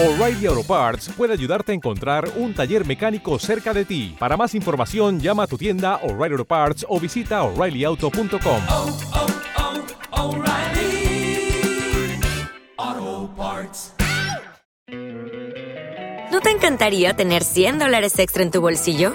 O'Reilly Auto Parts puede ayudarte a encontrar un taller mecánico cerca de ti. Para más información, llama a tu tienda O'Reilly Auto Parts o visita oreillyauto.com. oh, oh, O'Reilly Auto Parts. ¿No te encantaría tener 100 dólares extra en tu bolsillo?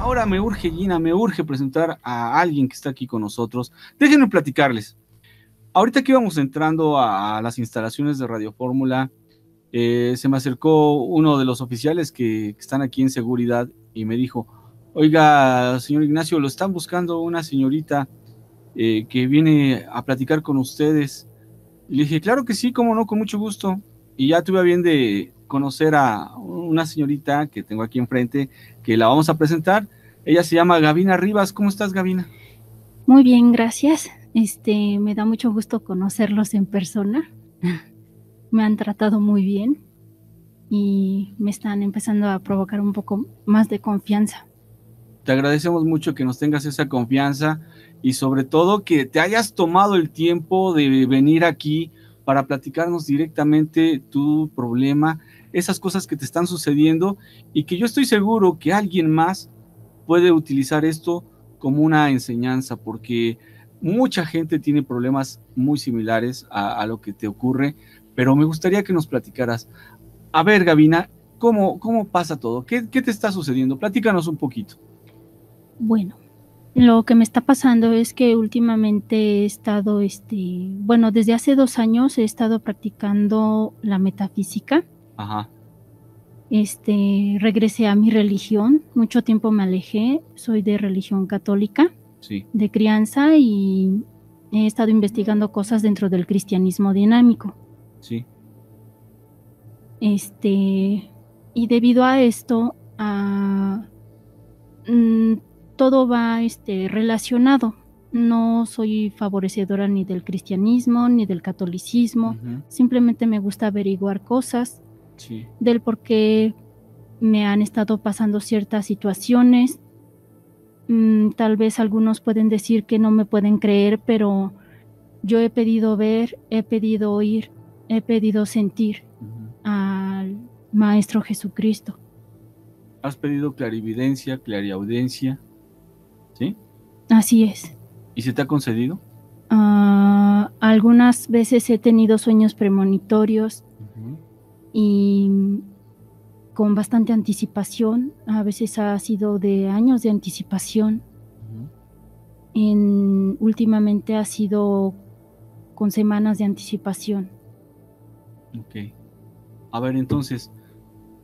Ahora me urge, Gina, me urge presentar a alguien que está aquí con nosotros. Déjenme platicarles. Ahorita que íbamos entrando a las instalaciones de Radio Fórmula, eh, se me acercó uno de los oficiales que, están aquí en seguridad y me dijo, oiga, señor Ignacio, lo están buscando una señorita eh, que viene a platicar con ustedes. Y le dije, claro que sí, cómo no, con mucho gusto. Y ya tuve a bien de conocer a una señorita que tengo aquí enfrente, que la vamos a presentar. Ella se llama Gavina Rivas. ¿Cómo estás, Gavina? Muy bien, gracias. Este, me da mucho gusto conocerlos en persona. Me han tratado muy bien y me están empezando a provocar un poco más de confianza. Te agradecemos mucho que nos tengas esa confianza y sobre todo que te hayas tomado el tiempo de venir aquí para platicarnos directamente tu problema, esas cosas que te están sucediendo y que yo estoy seguro que alguien más puede utilizar esto como una enseñanza porque mucha gente tiene problemas muy similares a, lo que te ocurre, pero me gustaría que nos platicaras. A ver, Gavina, ¿cómo, cómo pasa todo? ¿Qué, ¿Qué te está sucediendo? Platícanos un poquito. Bueno, lo que me está pasando es que últimamente he estado, este, bueno, desde hace dos años he estado practicando la metafísica. Ajá, Este, regresé a mi religión, mucho tiempo me alejé, soy de religión católica, sí, de crianza y he estado investigando cosas dentro del cristianismo dinámico. sí, Este, y debido a esto, a, mm, todo va este, relacionado. No soy favorecedora ni del cristianismo ni del catolicismo. Simplemente me gusta averiguar cosas sí, del por qué me han estado pasando ciertas situaciones. Mm, tal vez algunos pueden decir que no me pueden creer, pero yo he pedido ver, he pedido oír, he pedido sentir al Maestro Jesucristo. Has pedido clarividencia, clariaudiencia, ¿sí? Así es. ¿Y se te ha concedido? Ah, algunas veces he tenido sueños premonitorios y con bastante anticipación. A veces ha sido de años de anticipación. En, últimamente ha sido con semanas de anticipación. Ok. A ver, entonces,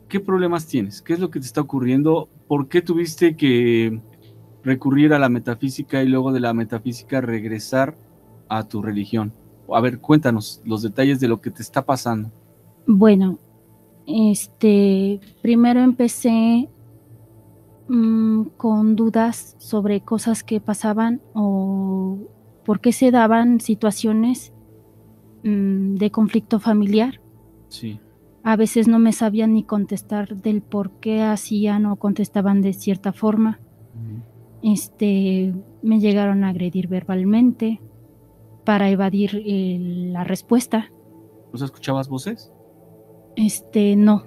¿qué problemas tienes? ¿Qué es lo que te está ocurriendo? ¿Por qué tuviste que recurrir a la metafísica y luego de la metafísica regresar a tu religión? A ver, cuéntanos los detalles de lo que te está pasando. Bueno, este, primero empecé mm, con dudas sobre cosas que pasaban o por qué se daban situaciones mm, de conflicto familiar. Sí, A veces no me sabían ni contestar del por qué hacían o contestaban de cierta forma. Este, me llegaron a agredir verbalmente para evadir eh, la respuesta. ¿Los escuchabas voces? Este, no.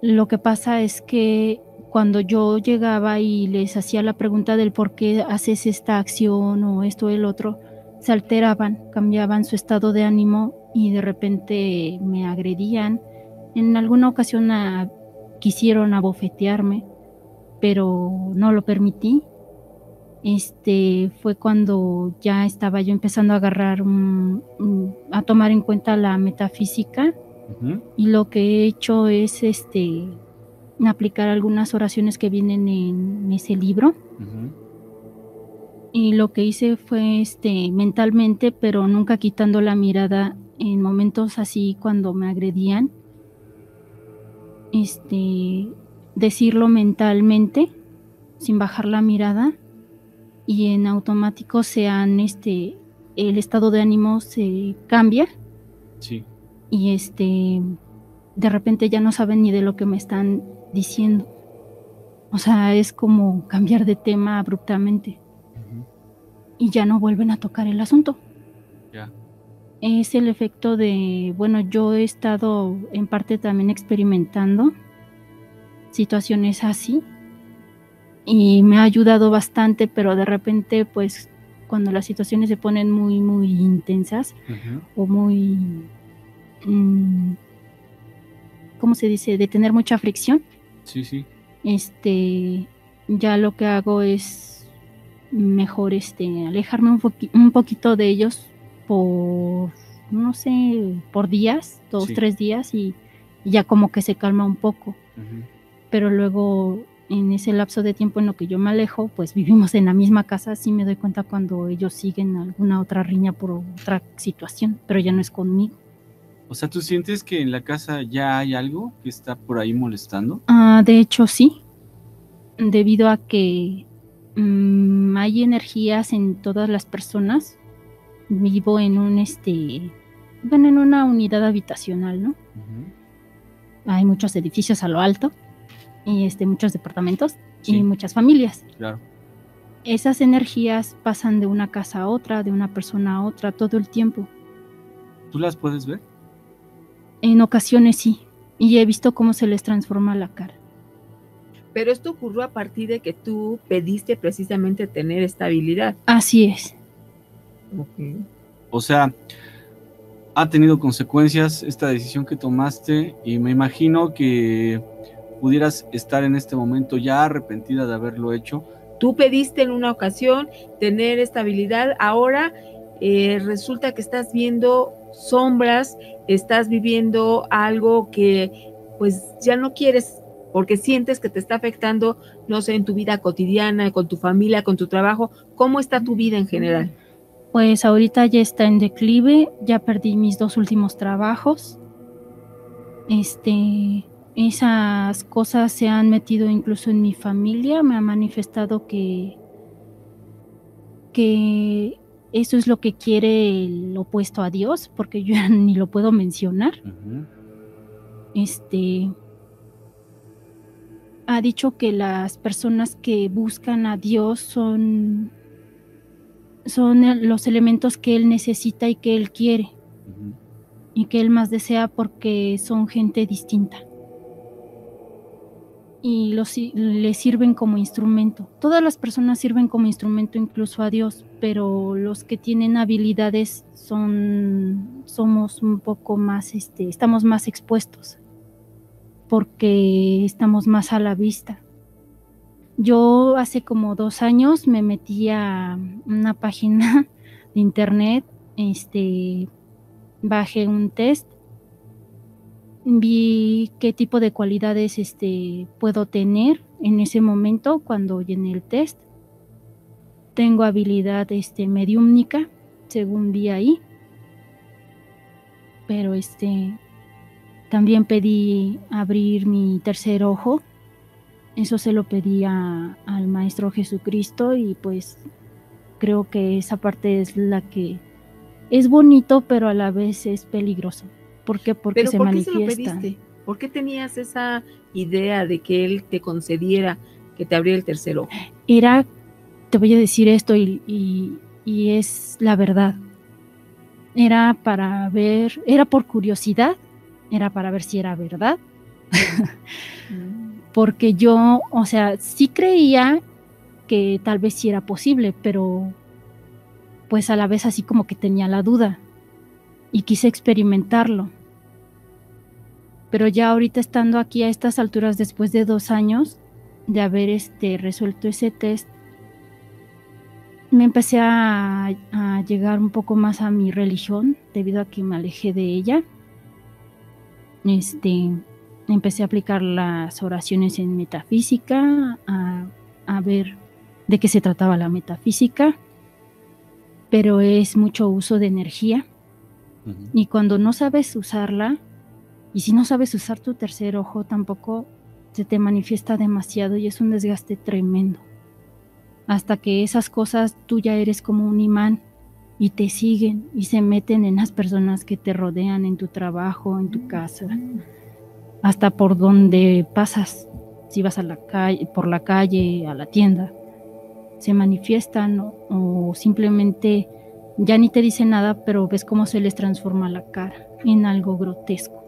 Lo que pasa es que cuando yo llegaba y les hacía la pregunta del por qué haces esta acción o esto o el otro, se alteraban, cambiaban su estado de ánimo y de repente me agredían. En alguna ocasión ah, quisieron abofetearme, pero no lo permití. Este fue cuando ya estaba yo empezando a agarrar, a tomar en cuenta la metafísica Y lo que he hecho es este aplicar algunas oraciones que vienen en ese libro. Y lo que hice fue este mentalmente, pero nunca quitando la mirada en momentos así cuando me agredían. Este decirlo mentalmente sin bajar la mirada y en automático se han este el estado de ánimo se cambia Sí. Y este de repente ya no saben ni de lo que me están diciendo. O sea, es como cambiar de tema abruptamente y ya no vuelven a tocar el asunto. Ya. Es el efecto de, bueno, yo he estado en parte también experimentando situaciones así y me ha ayudado bastante, pero de repente pues cuando las situaciones se ponen muy, muy intensas o muy, ¿cómo se dice? De tener mucha fricción, Sí, sí. este, ya lo que hago es mejor, este, alejarme un, poqui- un poquito de ellos por, no sé, por días, dos, Sí. tres días y, y ya como que se calma un poco, pero luego en ese lapso de tiempo en lo que yo me alejo, pues vivimos en la misma casa, sí me doy cuenta cuando ellos siguen alguna otra riña por otra situación, pero ya no es conmigo. O sea, ¿tú sientes que en la casa ya hay algo que está por ahí molestando? Ah, de hecho, sí. Debido a que mm, hay energías en todas las personas. Vivo en un este. Bueno, en una unidad habitacional, ¿no? Hay muchos edificios a lo alto. Y este, muchos departamentos. Sí. Y muchas familias. Claro. Esas energías pasan de una casa a otra, de una persona a otra, todo el tiempo. ¿Tú las puedes ver? En ocasiones sí. Y he visto cómo se les transforma la cara. Pero esto ocurrió a partir de que tú pediste precisamente tener estabilidad. Así es. O sea, ha tenido consecuencias esta decisión que tomaste y me imagino que pudieras estar en este momento ya arrepentida de haberlo hecho. Tú pediste en una ocasión tener estabilidad, ahora eh, resulta que estás viendo sombras, estás viviendo algo que pues ya no quieres porque sientes que te está afectando, no sé, en tu vida cotidiana, con tu familia, con tu trabajo. ¿Cómo está tu vida en general? Pues ahorita ya está en declive, ya perdí mis dos últimos trabajos. Este, esas cosas se han metido incluso en mi familia, me ha manifestado que que eso es lo que quiere el opuesto a Dios, porque yo ya ni lo puedo mencionar. Este ha dicho que las personas que buscan a Dios son son los elementos que él necesita y que él quiere y que él más desea porque son gente distinta. Y los, le sirven como instrumento. Todas las personas sirven como instrumento incluso a Dios, pero los que tienen habilidades son somos un poco más este estamos más expuestos porque estamos más a la vista. Yo hace como dos años me metí a una página de internet, este, bajé un test, vi qué tipo de cualidades este, puedo tener en ese momento cuando llené el test. Tengo habilidad este, mediúmnica, según vi ahí. Pero este, también pedí abrir mi tercer ojo eso se lo pedí a- al Maestro Jesucristo y pues creo que esa parte es la que es bonito, pero a la vez es peligroso. ¿Por qué? Porque Pero se ¿por qué se lo manifiestan. pediste? ¿Por qué tenías esa idea de que él te concediera que te abriera el tercer ojo? Era, te voy a decir esto y, y- y es la verdad. Era para ver, era por curiosidad, era para ver si era verdad, porque yo, o sea, sí creía que tal vez sí era posible, pero pues a la vez así como que tenía la duda y quise experimentarlo. Pero ya ahorita estando aquí a estas alturas después de dos años de haber este resuelto ese test, me empecé a, llegar un poco más a mi religión debido a que me alejé de ella. Este, empecé a aplicar las oraciones en metafísica, a, a ver de qué se trataba la metafísica, pero es mucho uso de energía Y cuando no sabes usarla, y si no sabes usar tu tercer ojo tampoco, se te manifiesta demasiado y es un desgaste tremendo. Hasta que esas cosas tú ya eres como un imán y te siguen y se meten en las personas que te rodean en tu trabajo, en tu casa, hasta por donde pasas, si vas a la calle, por la calle, a la tienda, se manifiestan o, o simplemente ya ni te dicen nada, pero ves cómo se les transforma la cara en algo grotesco.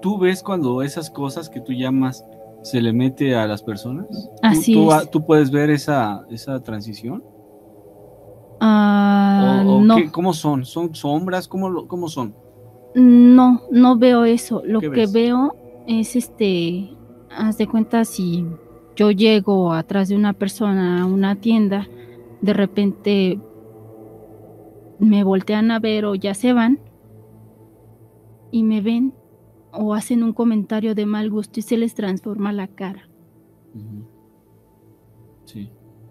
¿Tú ves cuando esas cosas que tú llamas se le mete a las personas? ¿Tú- Así tú, es. ¿Tú puedes ver esa, esa transición? Ah, ¿O, o no, qué- ¿Cómo son? ¿Son sombras? ¿Cómo, cómo son? no, no veo eso. Lo ¿Qué que ves? veo es este, haz de cuenta si yo llego atrás de una persona a una tienda, de repente me voltean a ver o ya se van y me ven o hacen un comentario de mal gusto y se les transforma la cara. Sí.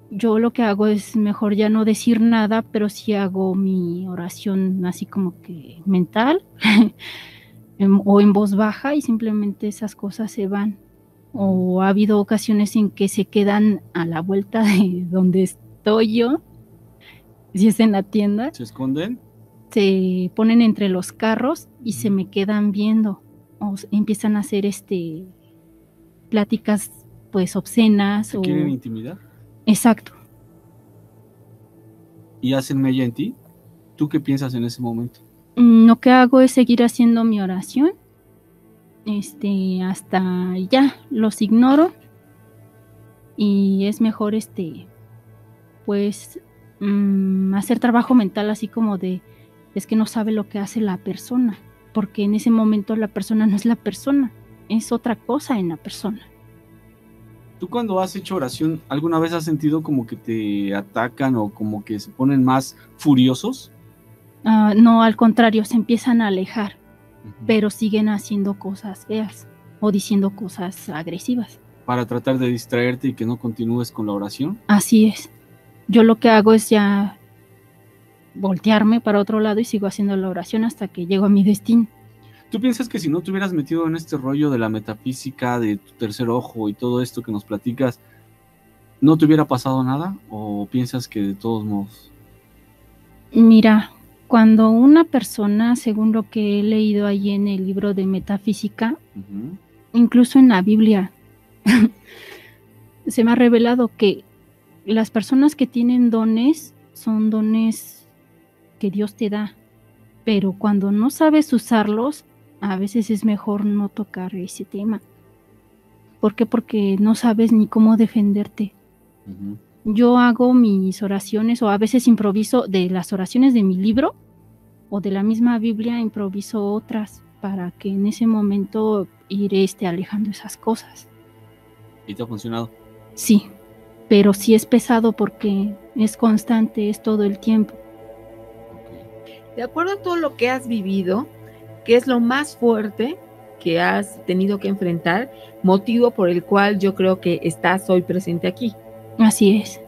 yo lo que hago es mejor ya no decir nada, pero sí hago mi oración así como que mental em- o en voz baja y simplemente esas cosas se van. O ha habido ocasiones en que se quedan a la vuelta de donde estoy yo, si es en la tienda, ¿Se esconden? se ponen entre los carros y se me quedan viendo o empiezan a hacer este pláticas pues obscenas ¿Se o quieren intimidar? exacto ¿Y hacen mella en ti? ¿Tú qué piensas en ese momento? Mm, Lo que hago es seguir haciendo mi oración. Este, hasta ya, los ignoro. Y es mejor este, pues, mm, hacer trabajo mental así como de, es que no sabe lo que hace la persona. Porque en ese momento la persona no es la persona, es otra cosa en la persona. ¿Tú cuando has hecho oración, alguna vez has sentido como que te atacan o como que se ponen más furiosos? Ah, no, al contrario, se empiezan a alejar, pero siguen haciendo cosas feas o diciendo cosas agresivas. Para tratar de distraerte y que no continúes con la oración. Así es. Yo lo que hago es ya voltearme para otro lado y sigo haciendo la oración hasta que llego a mi destino. ¿Tú piensas que si no te hubieras metido en este rollo de la metafísica, de tu tercer ojo y todo esto que nos platicas, no te hubiera pasado nada? ¿O piensas que de todos modos? Mira, cuando una persona, según lo que he leído ahí en el libro de metafísica, incluso en la Biblia, se me ha revelado que las personas que tienen dones son dones que Dios te da, pero cuando no sabes usarlos, a veces es mejor no tocar ese tema. ¿Por qué? Porque no sabes ni cómo defenderte. Yo hago mis oraciones o a veces improviso de las oraciones de mi libro o de la misma Biblia, improviso otras para que en ese momento iré este, alejando esas cosas. ¿Y te ha funcionado? Sí, pero sí es pesado porque es constante, es todo el tiempo. De acuerdo a todo lo que has vivido, ¿qué es lo más fuerte que has tenido que enfrentar? Motivo por el cual yo creo que estás hoy presente aquí. Así es.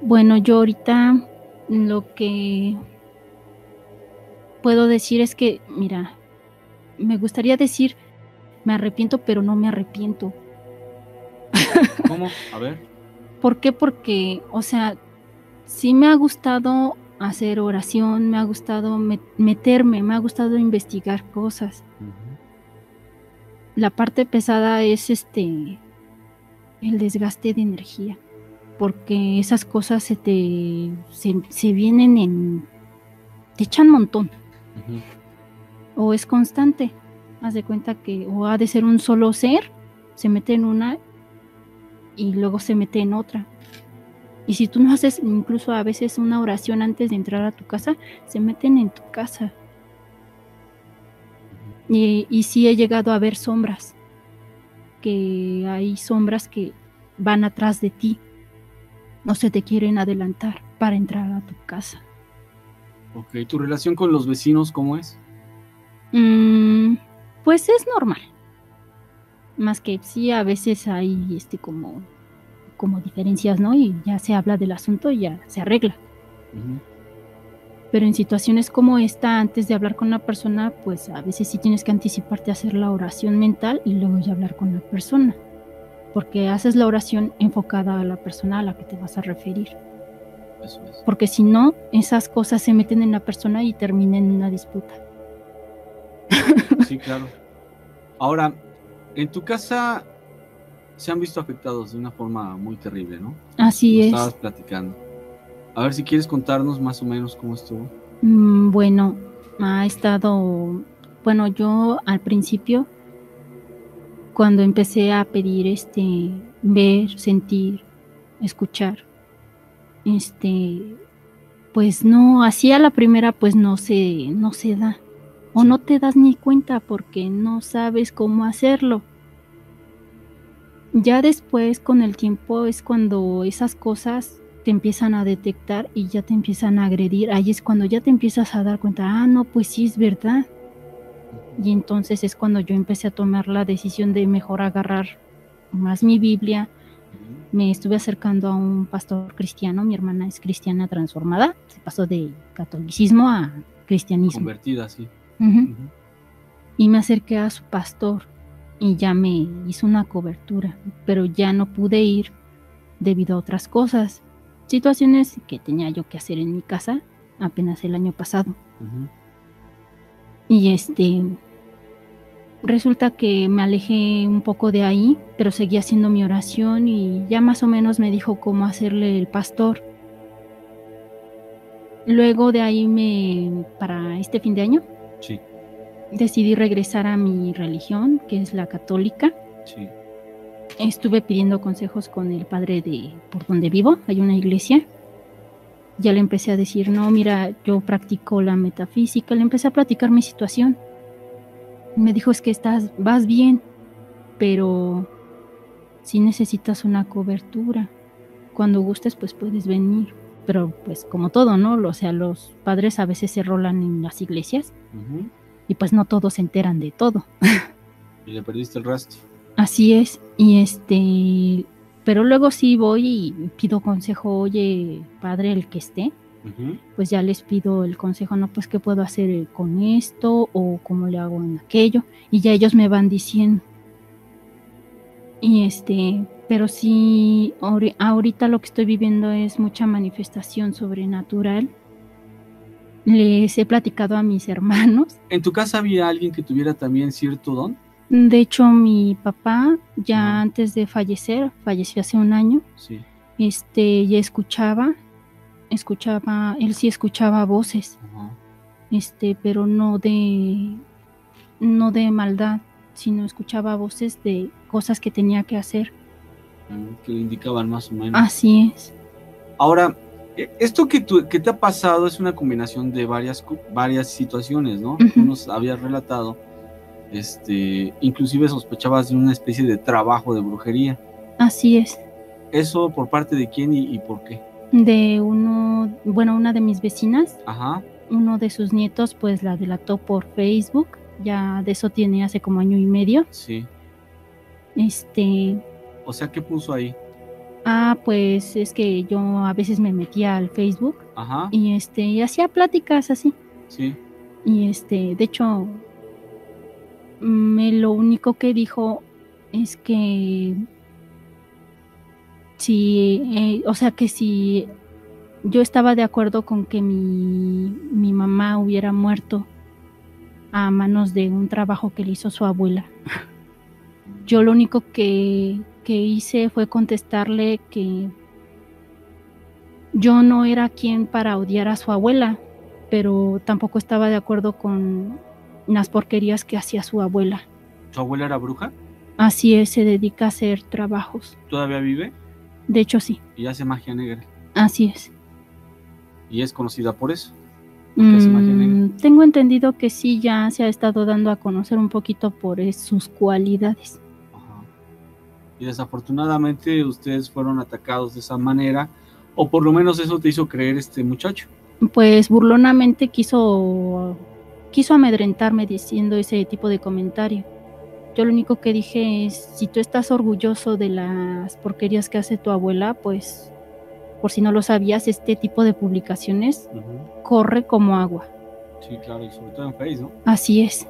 Bueno, yo ahorita lo que puedo decir es que, mira, me gustaría decir, me arrepiento, pero no me arrepiento. ¿Cómo? A ver. ¿Por qué? Porque, o sea, sí me ha gustado hacer oración, me ha gustado met- meterme, me ha gustado investigar cosas. La parte pesada es este el desgaste de energía, porque esas cosas se te se, se vienen en te echan montón o es constante. Haz de cuenta que o ha de ser un solo ser, se mete en una y luego se mete en otra. Y si tú no haces incluso a veces una oración antes de entrar a tu casa, se meten en tu casa. Y, y sí he llegado a ver sombras, que hay sombras que van atrás de ti, no se te quieren adelantar para entrar a tu casa. Ok, ¿tu relación con los vecinos cómo es? Mm, pues es normal. Más que sí, a veces hay este como como diferencias, ¿no? Y ya se habla del asunto y ya se arregla. Pero en situaciones como esta, antes de hablar con la persona, pues a veces sí tienes que anticiparte a hacer la oración mental y luego ya hablar con la persona. Porque haces la oración enfocada a la persona a la que te vas a referir. Eso es. Porque si no, esas cosas se meten en la persona y terminan en una disputa. Sí, claro. Ahora, en tu casa se han visto afectados de una forma muy terrible, ¿no? Así es. Estabas platicando. A ver si quieres contarnos más o menos cómo estuvo. Mm, Bueno, ha estado, bueno, yo al principio, cuando empecé a pedir este, ver, sentir, escuchar, este, pues no, así a la primera, pues no se, no se da. O no te das ni cuenta porque no sabes cómo hacerlo. Ya después, con el tiempo, es cuando esas cosas te empiezan a detectar y ya te empiezan a agredir. Ahí es cuando ya te empiezas a dar cuenta, ah, no, pues sí es verdad. Y entonces es cuando yo empecé a tomar la decisión de mejor agarrar más mi Biblia. Me estuve acercando a un pastor cristiano, mi hermana es cristiana transformada, se pasó de catolicismo a cristianismo. Convertida, sí. Y me acerqué a su pastor y ya me hizo una cobertura, pero ya no pude ir debido a otras cosas, situaciones que tenía yo que hacer en mi casa apenas el año pasado. Y este resulta que me alejé un poco de ahí, pero seguí haciendo mi oración y ya más o menos me dijo cómo hacerle el pastor. Luego de ahí me para este fin de año Sí, decidí regresar a mi religión, que es la católica. sí. Estuve pidiendo consejos con el padre de por donde vivo, hay una iglesia. Ya le empecé a decir, no, mira, yo practico la metafísica, le empecé a platicar mi situación. Me dijo, es que estás, vas bien, pero si necesitas una cobertura. Cuando gustes, pues puedes venir. Pero pues como todo, ¿no? O sea, los padres a veces se rolan en las iglesias y pues no todos se enteran de todo. Y le perdiste el rastro. Así es, y este, pero luego sí voy y pido consejo, oye, padre, el que esté, pues ya les pido el consejo, no, pues qué puedo hacer con esto o cómo le hago en aquello, y ya ellos me van diciendo. Y este, pero sí, ahori- ahorita lo que estoy viviendo es mucha manifestación sobrenatural. Les he platicado a mis hermanos ¿En tu casa había alguien que tuviera también cierto don? De hecho, mi papá, ya antes de fallecer, falleció hace un año, Sí. este, ya escuchaba, escuchaba, él sí escuchaba voces, este, pero no de, no de maldad, sino escuchaba voces de cosas que tenía que hacer. Que le indicaban más o menos. Así es. Ahora, e- esto que, tú- que te ha pasado es una combinación de varias, varias situaciones, ¿no? Ujú. Tú nos habías relatado, este, inclusive sospechabas de una especie de trabajo de brujería. Así es. ¿Eso por parte de quién y, y por qué? De uno, bueno, una de mis vecinas, Ajá, uno de sus nietos, pues la delató por Facebook. Ya de eso tiene hace como año y medio. sí. Este, O sea, ¿qué puso ahí? Ah, pues es que yo a veces me metía al Facebook Ajá, y este y hacía pláticas así. sí. Y este, de hecho, me lo único que dijo es que si, eh, o sea, que si yo estaba de acuerdo con que mi, mi mamá hubiera muerto a manos de un trabajo que le hizo su abuela. Yo lo único que, que hice fue contestarle que yo no era quien para odiar a su abuela, pero tampoco estaba de acuerdo con las porquerías que hacía su abuela. ¿Tu abuela era bruja? Así es, se dedica a hacer trabajos. ¿Todavía vive? De hecho, sí, Y hace magia negra. así es. Y es conocida por eso. Porque hace magia negra. Mm, tengo entendido que sí, ya se ha estado dando a conocer un poquito por sus cualidades. Y desafortunadamente ustedes fueron atacados de esa manera, o por lo menos eso te hizo creer este muchacho. Pues burlonamente quiso, quiso amedrentarme diciendo ese tipo de comentario. yo lo único que dije es, si tú estás orgulloso de las porquerías que hace tu abuela, pues, por si no lo sabías, este tipo de publicaciones corre como agua. Sí, claro, y sobre todo en Facebook, ¿no? Así es.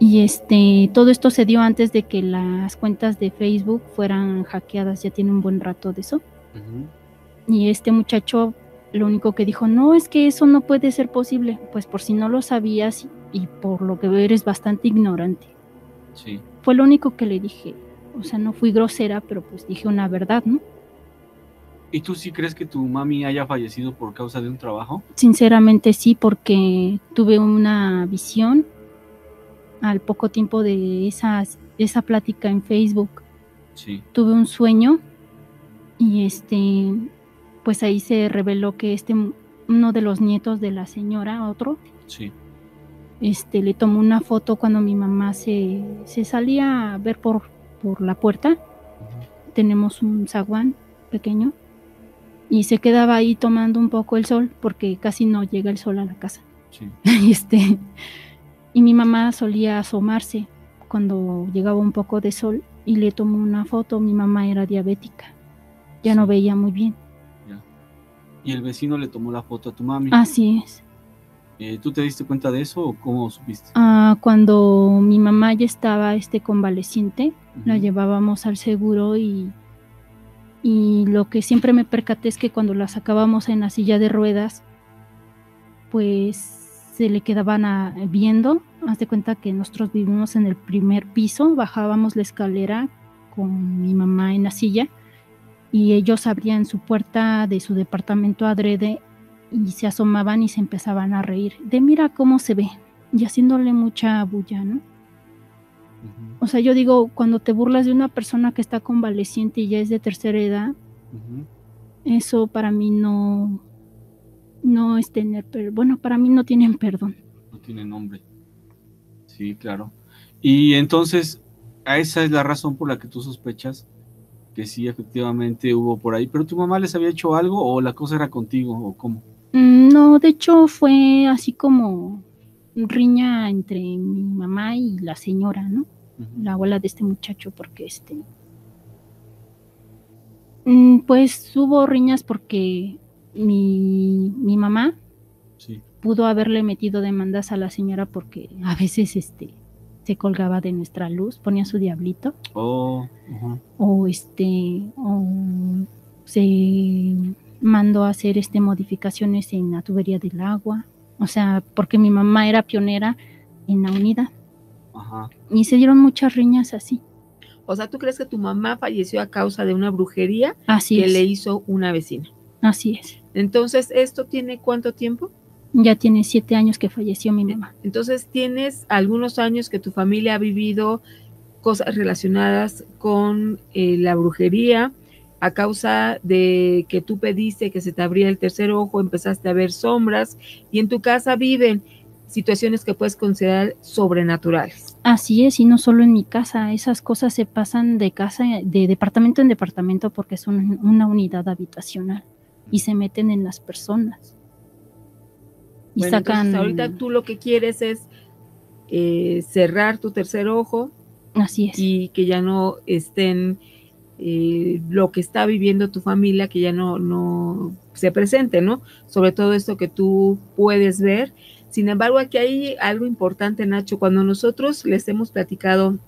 Y este, todo esto se dio antes de que las cuentas de Facebook fueran hackeadas, ya tiene un buen rato de eso. Y este muchacho lo único que dijo, no, es que eso no puede ser posible. Pues por si no lo sabías y por lo que veo eres bastante ignorante. Sí. Fue lo único que le dije. O sea, no fui grosera, pero pues dije una verdad, ¿no? ¿Y tú sí crees que tu mami haya fallecido por causa de un trabajo? Sinceramente sí, porque tuve una visión al poco tiempo de esas, esa plática en Facebook. Sí. Tuve un sueño y este, pues ahí se reveló que este, uno de los nietos de la señora, otro, Sí. este, le tomó una foto cuando mi mamá se, se salía a ver por, por la puerta. Tenemos un zaguán pequeño y se quedaba ahí tomando un poco el sol porque casi no llega el sol a la casa. Sí. este y mi mamá solía asomarse cuando llegaba un poco de sol y le tomó una foto. Mi mamá era diabética, ya no veía muy bien. Y el vecino le tomó la foto a tu mami. Así es. Eh, ¿Tú te diste cuenta de eso o cómo supiste? Ah, cuando mi mamá ya estaba este convaleciente, la llevábamos al seguro y y lo que siempre me percaté es que cuando la sacábamos en la silla de ruedas, pues se le quedaban a- viendo. Haz de cuenta que nosotros vivimos en el primer piso, bajábamos la escalera con mi mamá en la silla y ellos abrían su puerta de su departamento adrede y se asomaban y se empezaban a reír de mira cómo se ve y haciéndole mucha bulla, ¿no? O sea, yo digo, cuando te burlas de una persona que está convaleciente y ya es de tercera edad, eso para mí no, no es tener, per- bueno, para mí no tienen perdón. No tiene nombre. Sí, claro. Y entonces, a esa es la razón por la que tú sospechas que sí, efectivamente hubo por ahí. Pero tu mamá les había hecho algo o la cosa era contigo o cómo. Mm, No, de hecho fue así como riña entre mi mamá y la señora, ¿no? La abuela de este muchacho, porque este... Mm, Pues hubo riñas porque mi, mi mamá Sí. pudo haberle metido demandas a la señora porque a veces este se colgaba de nuestra luz, ponía su diablito Oh, o este o se mandó a hacer este modificaciones en la tubería del agua, o sea, porque mi mamá era pionera en la unidad Ajá. y se dieron muchas riñas así. O sea, ¿tú crees que tu mamá falleció a causa de una brujería Así que es. le hizo una vecina? Así es. Entonces, ¿esto tiene cuánto tiempo? Ya tiene siete años que falleció mi mamá. Entonces, tienes algunos años que tu familia ha vivido cosas relacionadas con eh, la brujería a causa de que tú pediste que se te abría el tercer ojo, empezaste a ver sombras y en tu casa viven situaciones que puedes considerar sobrenaturales. Así es, y no solo en mi casa, esas cosas se pasan de casa, de departamento en departamento porque son una unidad habitacional y se meten en las personas. Y Bueno, sacan... entonces, ahorita tú lo que quieres es eh, cerrar tu tercer ojo Así es. y que ya no estén eh, lo que está viviendo tu familia, que ya no, no se presente, ¿no? Sobre todo esto que tú puedes ver. Sin embargo, aquí hay algo importante, Nacho, cuando nosotros les hemos platicado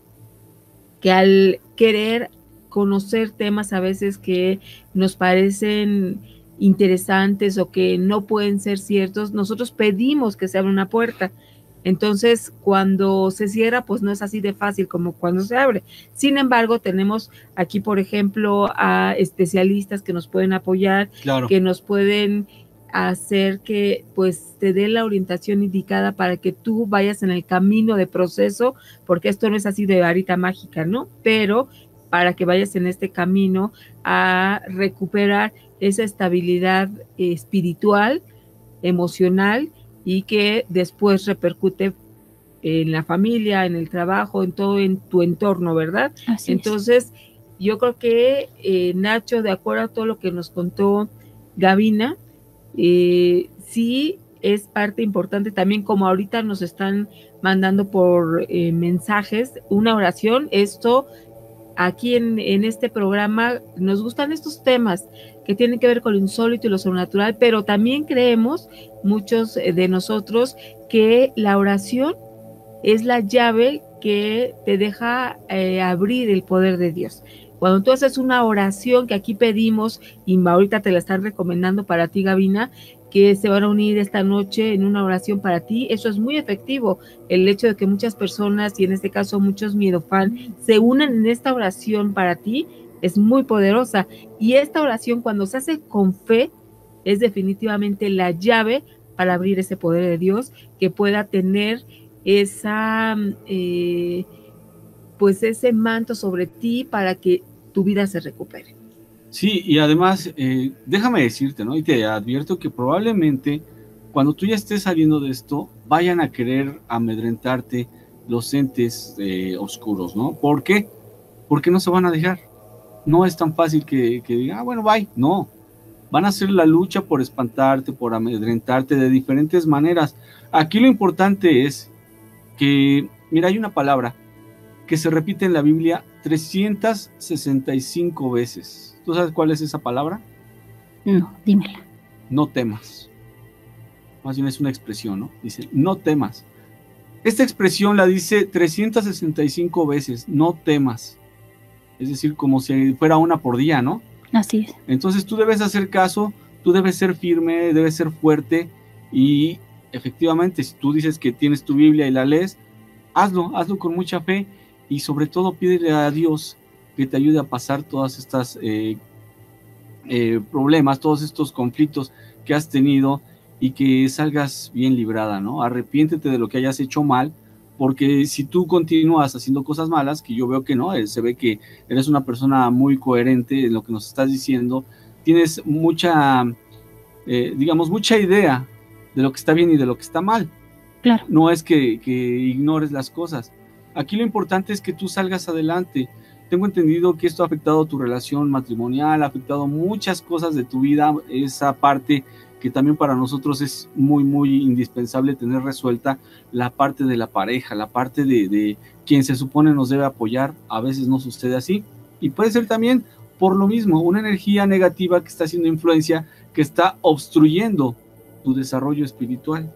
que al querer conocer temas a veces que nos parecen interesantes o que no pueden ser ciertos, nosotros pedimos que se abra una puerta. Entonces, cuando se cierra, pues no es así de fácil como cuando se abre. Sin embargo, tenemos aquí, por ejemplo, a especialistas que nos pueden apoyar, Claro. que nos pueden hacer que pues te dé la orientación indicada para que tú vayas en el camino de proceso, porque esto no es así de varita mágica, ¿no? Pero para que vayas en este camino a recuperar esa estabilidad espiritual, emocional y que después repercute en la familia, en el trabajo, en todo, en tu entorno, ¿verdad? Así es. Entonces, yo creo que eh, Nacho, de acuerdo a todo lo que nos contó Gavina, eh, sí es parte importante también, como ahorita nos están mandando por eh, mensajes, una oración. Esto aquí en, en, este programa nos gustan estos temas que tienen que ver con lo insólito y lo sobrenatural, pero también creemos, muchos eh, de nosotros, que la oración es la llave que te deja eh, abrir el poder de Dios. Cuando tú haces una oración que aquí pedimos, y ahorita te la están recomendando para ti, Gabina, que se van a unir esta noche en una oración para ti, eso es muy efectivo. El hecho de que muchas personas, y en este caso muchos miedofan, se unan en esta oración para ti, es muy poderosa. Y esta oración, cuando se hace con fe, es definitivamente la llave para abrir ese poder de Dios que pueda tener esa, eh, pues ese manto sobre ti para que tu vida se recupere. Sí, y además, eh, déjame decirte, ¿no? Y te advierto que probablemente cuando tú ya estés saliendo de esto, vayan a querer amedrentarte los entes eh, oscuros, ¿no? ¿Por qué? Porque no se van a dejar. No es tan fácil que, que digan, ah, bueno, bye. No. Van a hacer la lucha por espantarte, por amedrentarte de diferentes maneras. Aquí lo importante es que, mira, hay una palabra que se repite en la Biblia 365 veces. ¿Tú sabes cuál es esa palabra? No, dímela. No temas. Más bien es una expresión, ¿no? Dice, no temas. Esta expresión la dice 365 veces, no temas. Es decir, como si fuera una por día, ¿no? Así es. Entonces tú debes hacer caso, tú debes ser firme, debes ser fuerte y efectivamente, si tú dices que tienes tu Biblia y la lees, hazlo, hazlo con mucha fe y sobre todo pídele a Dios que te ayude a pasar todas estas eh, eh, problemas, todos estos conflictos que has tenido y que salgas bien librada, ¿no? Arrepiéntete de lo que hayas hecho mal, porque si tú continúas haciendo cosas malas, que yo veo que no, eh, se ve que eres una persona muy coherente en lo que nos estás diciendo, tienes mucha, digamos, mucha idea de lo que está bien y de lo que está mal. Claro. No es que, que ignores las cosas. Aquí lo importante es que tú salgas adelante. Tengo entendido que esto ha afectado tu relación matrimonial, ha afectado muchas cosas de tu vida, esa parte que también para nosotros es muy, muy indispensable tener resuelta, la parte de la pareja, la parte de, de quien se supone nos debe apoyar, a veces no sucede así. Y puede ser también por lo mismo, una energía negativa que está haciendo influencia, que está obstruyendo tu desarrollo espiritual.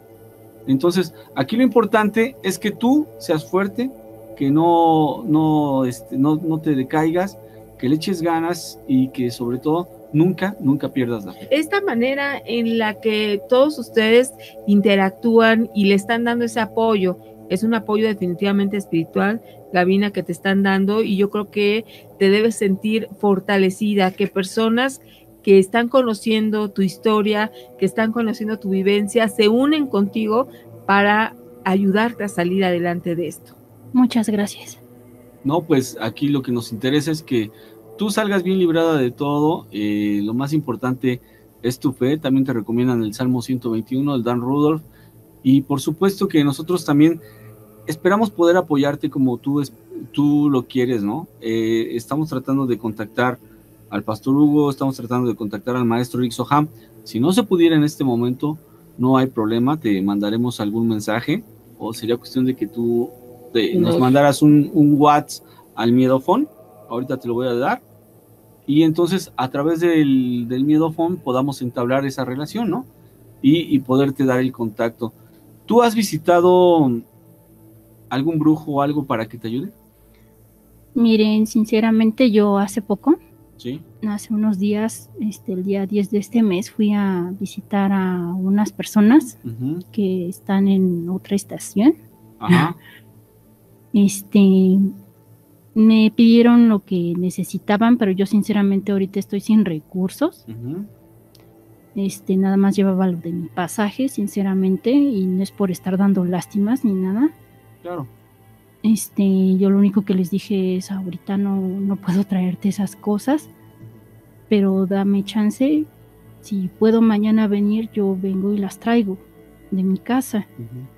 Entonces, aquí lo importante es que tú seas fuerte, que no, no, este, no, no te decaigas, que le eches ganas y que sobre todo nunca, nunca pierdas la fe. Esta manera en la que todos ustedes interactúan y le están dando ese apoyo, es un apoyo definitivamente espiritual, Gabina, que te están dando y yo creo que te debes sentir fortalecida, que personas que están conociendo tu historia, que están conociendo tu vivencia, se unen contigo para ayudarte a salir adelante de esto. Muchas gracias. No, pues aquí lo que nos interesa es que tú salgas bien librada de todo. Eh, lo más importante es tu fe. También te recomiendan el Salmo 121 del Dan Rudolph. Y por supuesto que nosotros también esperamos poder apoyarte como tú, tú lo quieres, ¿no? Eh, estamos tratando de contactar al pastor Hugo, estamos tratando de contactar al maestro Rick Soham. Si no se pudiera en este momento, no hay problema, te mandaremos algún mensaje o sería cuestión de que tú te, nos mandaras un, un WhatsApp al miedofón. Ahorita te lo voy a dar. Y entonces a través del, del miedofón podamos entablar esa relación, ¿no? Y, y poderte dar el contacto. ¿Tú has visitado algún brujo o algo para que te ayude? Miren, sinceramente yo hace poco Sí. hace unos días, este, el día 10 de este mes, fui a visitar a unas personas que están en otra estación. Ajá. Este, me pidieron lo que necesitaban, pero yo sinceramente ahorita estoy sin recursos. Este, nada más llevaba lo de mi pasaje, sinceramente, y no es por estar dando lástimas ni nada. Claro. Este, yo lo único que les dije es ahorita no, no puedo traerte esas cosas, pero dame chance. Si puedo mañana venir, yo vengo y las traigo de mi casa. Ujú.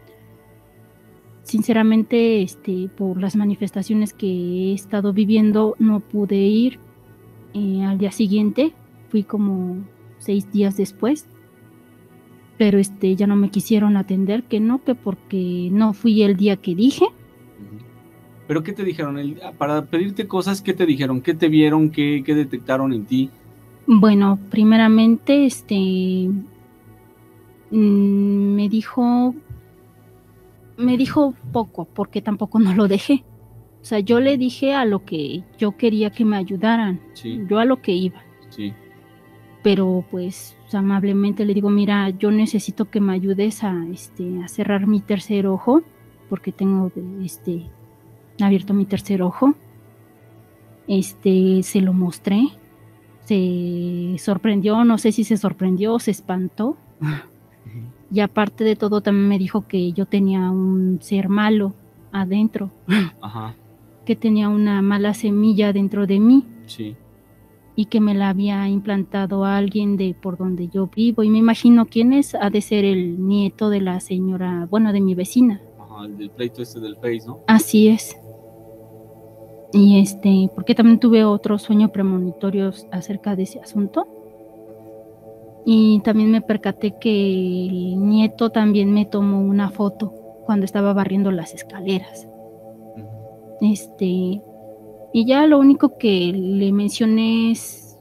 Sinceramente, este, por las manifestaciones que he estado viviendo, no pude ir eh, al día siguiente. Fui como seis días después. pero este ya no me quisieron atender, que no, que porque no fui el día que dije. ¿Pero qué te dijeron? El- para pedirte cosas, ¿qué te dijeron? ¿Qué te vieron? ¿Qué, qué detectaron en ti? Bueno, primeramente, este mm, me dijo, me dijo poco, porque tampoco no lo dejé. O sea, yo le dije a lo que yo quería que me ayudaran, Sí, yo a lo que iba. sí. pero pues amablemente le digo, mira, yo necesito que me ayudes a, este, a cerrar mi tercer ojo, porque tengo este, abierto mi tercer ojo. Este, se lo mostré, se sorprendió, no sé si se sorprendió o se espantó. Y aparte de todo, también me dijo que yo tenía un ser malo adentro, Ajá, que tenía una mala semilla dentro de mí sí. y que me la había implantado alguien de por donde yo vivo y me imagino quién es, ha de ser el nieto de la señora, bueno, de mi vecina. Ajá, el del pleito este del Face, ¿no? Así es. Y este, porque también tuve otros sueños premonitorios acerca de ese asunto. Y también me percaté que el nieto también me tomó una foto cuando estaba barriendo las escaleras. Este, y ya lo único que le mencioné es,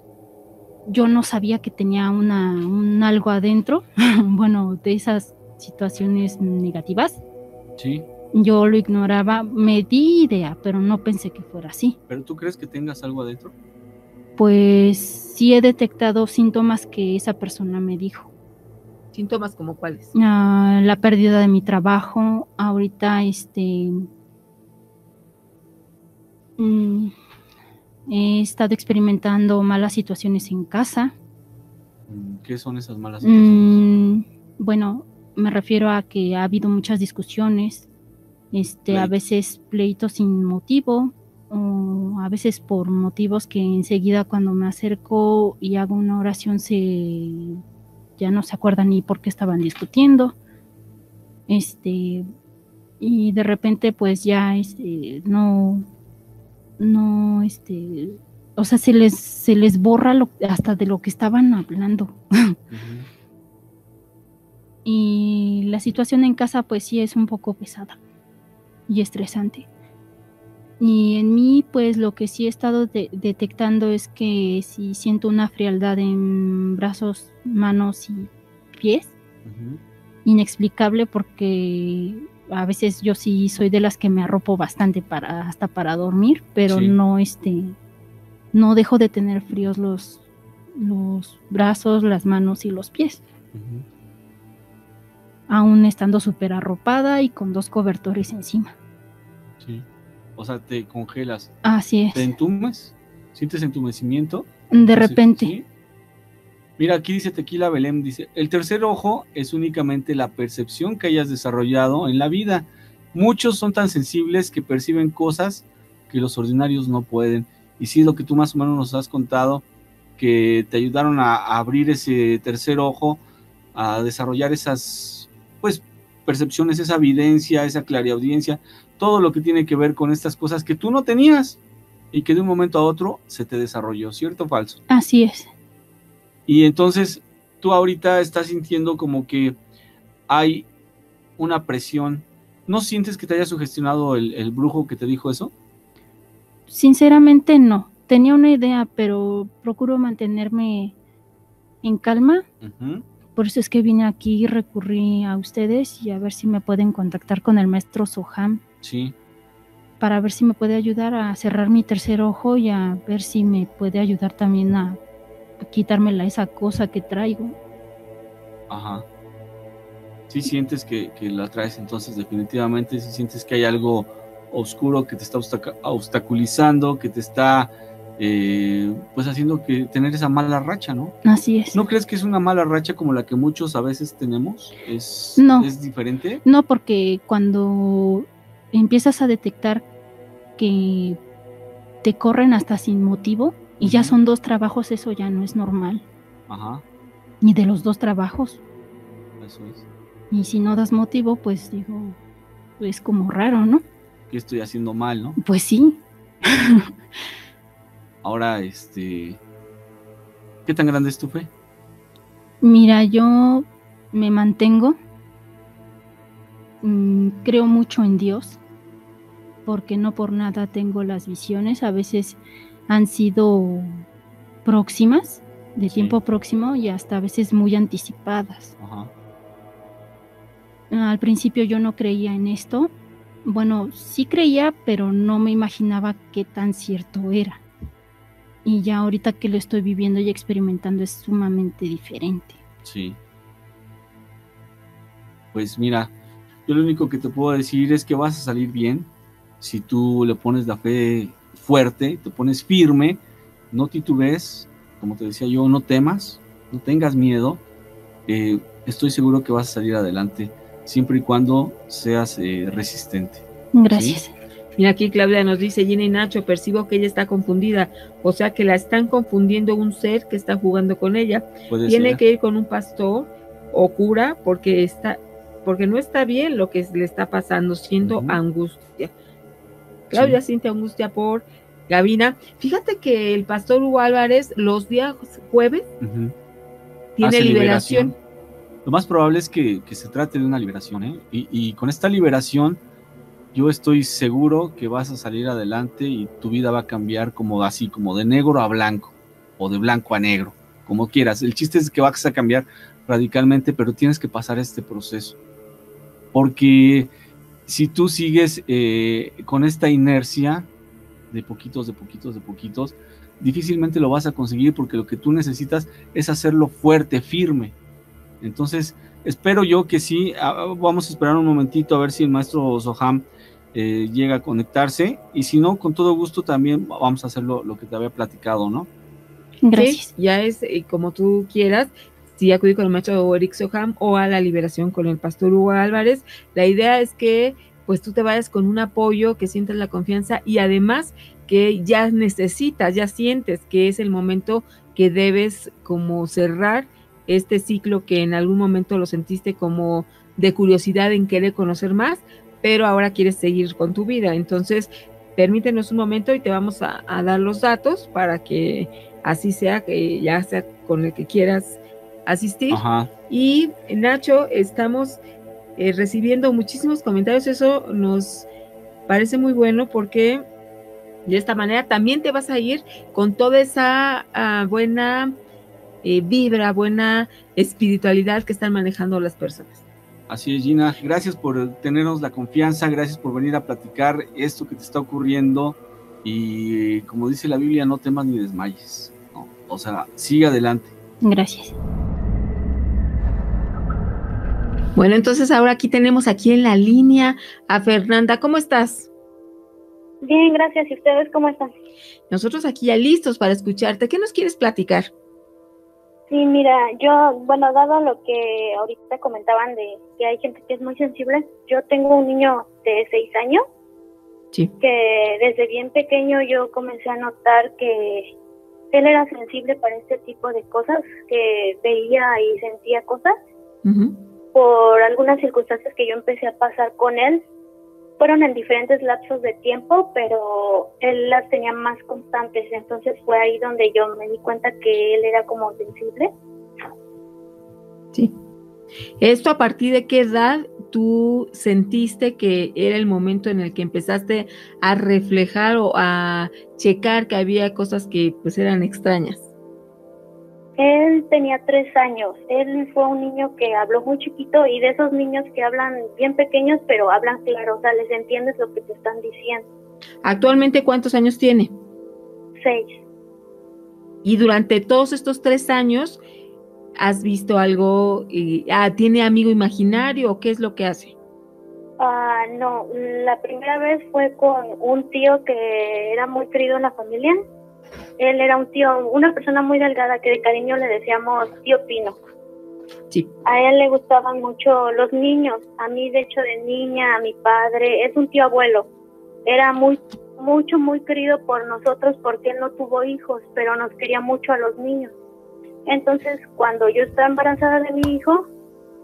yo no sabía que tenía una, un algo adentro, bueno, de esas situaciones negativas. Sí, Yo lo ignoraba, me di idea, pero no pensé que fuera así. pero ¿tú crees que tengas algo adentro? Pues sí he detectado síntomas que esa persona me dijo. Síntomas como cuáles. Ah, la pérdida de mi trabajo, ahorita este mm, he estado experimentando malas situaciones en casa. Mm, ¿Qué son esas malas situaciones? Mm, bueno, me refiero a que ha habido muchas discusiones, este, a veces pleitos sin motivo, o a veces por motivos que enseguida cuando me acerco y hago una oración se ya no se acuerdan ni por qué estaban discutiendo. Este y de repente pues ya este no no este o sea se les se les borra lo, hasta de lo que estaban hablando. Y la situación en casa pues sí es un poco pesada y estresante. Y en mí pues lo que sí he estado de- detectando es que si siento una frialdad en brazos, manos y pies, inexplicable porque a veces yo sí soy de las que me arropo bastante para hasta para dormir, pero Sí. no este no dejo de tener fríos los los brazos, las manos y los pies Ujú. aún estando súper arropada y con dos cobertores encima. Sí. O sea, te congelas. Así es. ¿Te entumes? ¿Sientes entumecimiento? De repente. ¿sí? Mira, aquí dice Tequila Belém, dice, el tercer ojo es únicamente la percepción que hayas desarrollado en la vida. Muchos son tan sensibles que perciben cosas que los ordinarios no pueden. Y sí, lo que tú más o menos nos has contado, que te ayudaron a, a abrir ese tercer ojo, a desarrollar esas, pues, percepciones, esa evidencia, esa clariaudiencia, todo lo que tiene que ver con estas cosas que tú no tenías y que de un momento a otro se te desarrolló, ¿cierto o falso? Así es. Y entonces tú ahorita estás sintiendo como que hay una presión. ¿No sientes que te haya sugestionado el, el brujo que te dijo eso? Sinceramente no. Tenía una idea, pero procuro mantenerme en calma. Por eso es que vine aquí y recurrí a ustedes y a ver si me pueden contactar con el maestro Soham Sí, para ver si me puede ayudar a cerrar mi tercer ojo y a ver si me puede ayudar también a quitármela esa cosa que traigo. ajá. Sí sientes que, que la traes entonces definitivamente, sí sientes que hay algo oscuro que te está obstaculizando, que te está eh, pues haciendo que tener esa mala racha, ¿no? Así es. ¿No crees que es una mala racha como la que muchos a veces tenemos? ¿Es, No. ¿es diferente? No, porque cuando empiezas a detectar que te corren hasta sin motivo y ya son dos trabajos, eso ya no es normal. Ajá, Ni de los dos trabajos. eso es. Y si no das motivo, pues digo, es como raro, ¿no? ¿Qué estoy haciendo mal, no? Pues sí. Ahora, este... ¿Qué tan grande es tu fe? Mira, yo me mantengo. Mm, creo mucho en Dios, porque no por nada tengo las visiones. A veces han sido próximas, de Sí. tiempo próximo y hasta a veces muy anticipadas. Ajá. Al principio yo no creía en esto. Bueno, sí creía, pero no me imaginaba qué tan cierto era. Y ya ahorita que lo estoy viviendo y experimentando es sumamente diferente. Sí. Pues mira, yo lo único que te puedo decir es que vas a salir bien si tú le pones la fe fuerte, te pones firme, no titubees, como te decía yo, no temas, no tengas miedo. eh, estoy seguro que vas a salir adelante siempre y cuando seas eh, resistente. Gracias. Mira aquí Claudia nos dice, Gina y Nacho, percibo que ella está confundida, o sea que la están confundiendo un ser que está jugando con ella. Tiene ser. que ir con un pastor o cura porque está, porque no está bien lo que le está pasando, siendo angustia. Claudia siente angustia por Gavina. Fíjate que el pastor Hugo Álvarez los días jueves tiene liberación. Lo más probable es que, que se trate de una liberación, ¿eh? Y, y con esta liberación, yo estoy seguro que vas a salir adelante y tu vida va a cambiar como así, como de negro a blanco, o de blanco a negro, como quieras. El chiste es que vas a cambiar radicalmente, pero tienes que pasar este proceso. Porque si tú sigues eh, con esta inercia de poquitos, de poquitos, de poquitos, difícilmente lo vas a conseguir porque lo que tú necesitas es hacerlo fuerte, firme. Entonces, espero yo que sí. Ah, Vamos a esperar un momentito a ver si el maestro Soham eh, llega a conectarse. Y si no, con todo gusto también vamos a hacer lo, lo que te había platicado, ¿no? Gracias. Sí, ya es eh, como tú quieras. Si acudir con el maestro Eric Soham o a la liberación con el pastor Hugo Álvarez, la idea es que pues tú te vayas con un apoyo, que sientas la confianza y además que ya necesitas, ya sientes que es el momento que debes como cerrar este ciclo que en algún momento lo sentiste como de curiosidad en querer conocer más, pero ahora quieres seguir con tu vida. Entonces, permítenos un momento y te vamos a, a dar los datos para que así sea, que ya sea con el que quieras asistir. Ajá. Y Nacho, estamos eh, recibiendo muchísimos comentarios, eso nos parece muy bueno porque de esta manera también te vas a ir con toda esa ah, buena eh, vibra, buena espiritualidad que están manejando las personas. Así es, Gina. Gracias por tenernos la confianza, gracias por venir a platicar esto que te está ocurriendo. Y como dice la Biblia, no temas ni desmayes. ¿no? O sea, sigue adelante. Gracias. Bueno, entonces ahora aquí tenemos aquí en la línea a Fernanda. ¿Cómo estás? Bien, gracias. ¿Y ustedes cómo están? Nosotros aquí ya listos para escucharte. ¿Qué nos quieres platicar? Sí, mira, yo, bueno, dado lo que ahorita comentaban de que hay gente que es muy sensible, yo tengo un niño de seis años Sí. que desde bien pequeño yo comencé a notar que él era sensible para este tipo de cosas, que veía y sentía cosas Ujú. Por algunas circunstancias que yo empecé a pasar con él. Fueron en diferentes lapsos de tiempo, pero él las tenía más constantes. Entonces fue ahí donde yo me di cuenta que él era como sensible. Sí. ¿Esto a partir de qué edad tú sentiste que era el momento en el que empezaste a reflejar o a checar que había cosas que pues eran extrañas? Él tenía tres años. Él fue un niño que habló muy chiquito y de esos niños que hablan bien pequeños, pero hablan claro, o sea, les entiendes lo que te están diciendo. ¿Actualmente cuántos años tiene? Seis. Y durante todos estos tres años, ¿has visto algo? eh, ah, ¿Tiene amigo imaginario o qué es lo que hace? Ah, no, la primera vez fue con un tío que era muy querido en la familia. Él era un tío, una persona muy delgada que de cariño le decíamos tío Pino. Sí. A él le gustaban mucho los niños. A mí, de hecho, de niña, a mi padre, es un tío abuelo. Era muy, mucho, muy querido por nosotros porque él no tuvo hijos, pero nos quería mucho a los niños. Entonces, cuando yo estaba embarazada de mi hijo,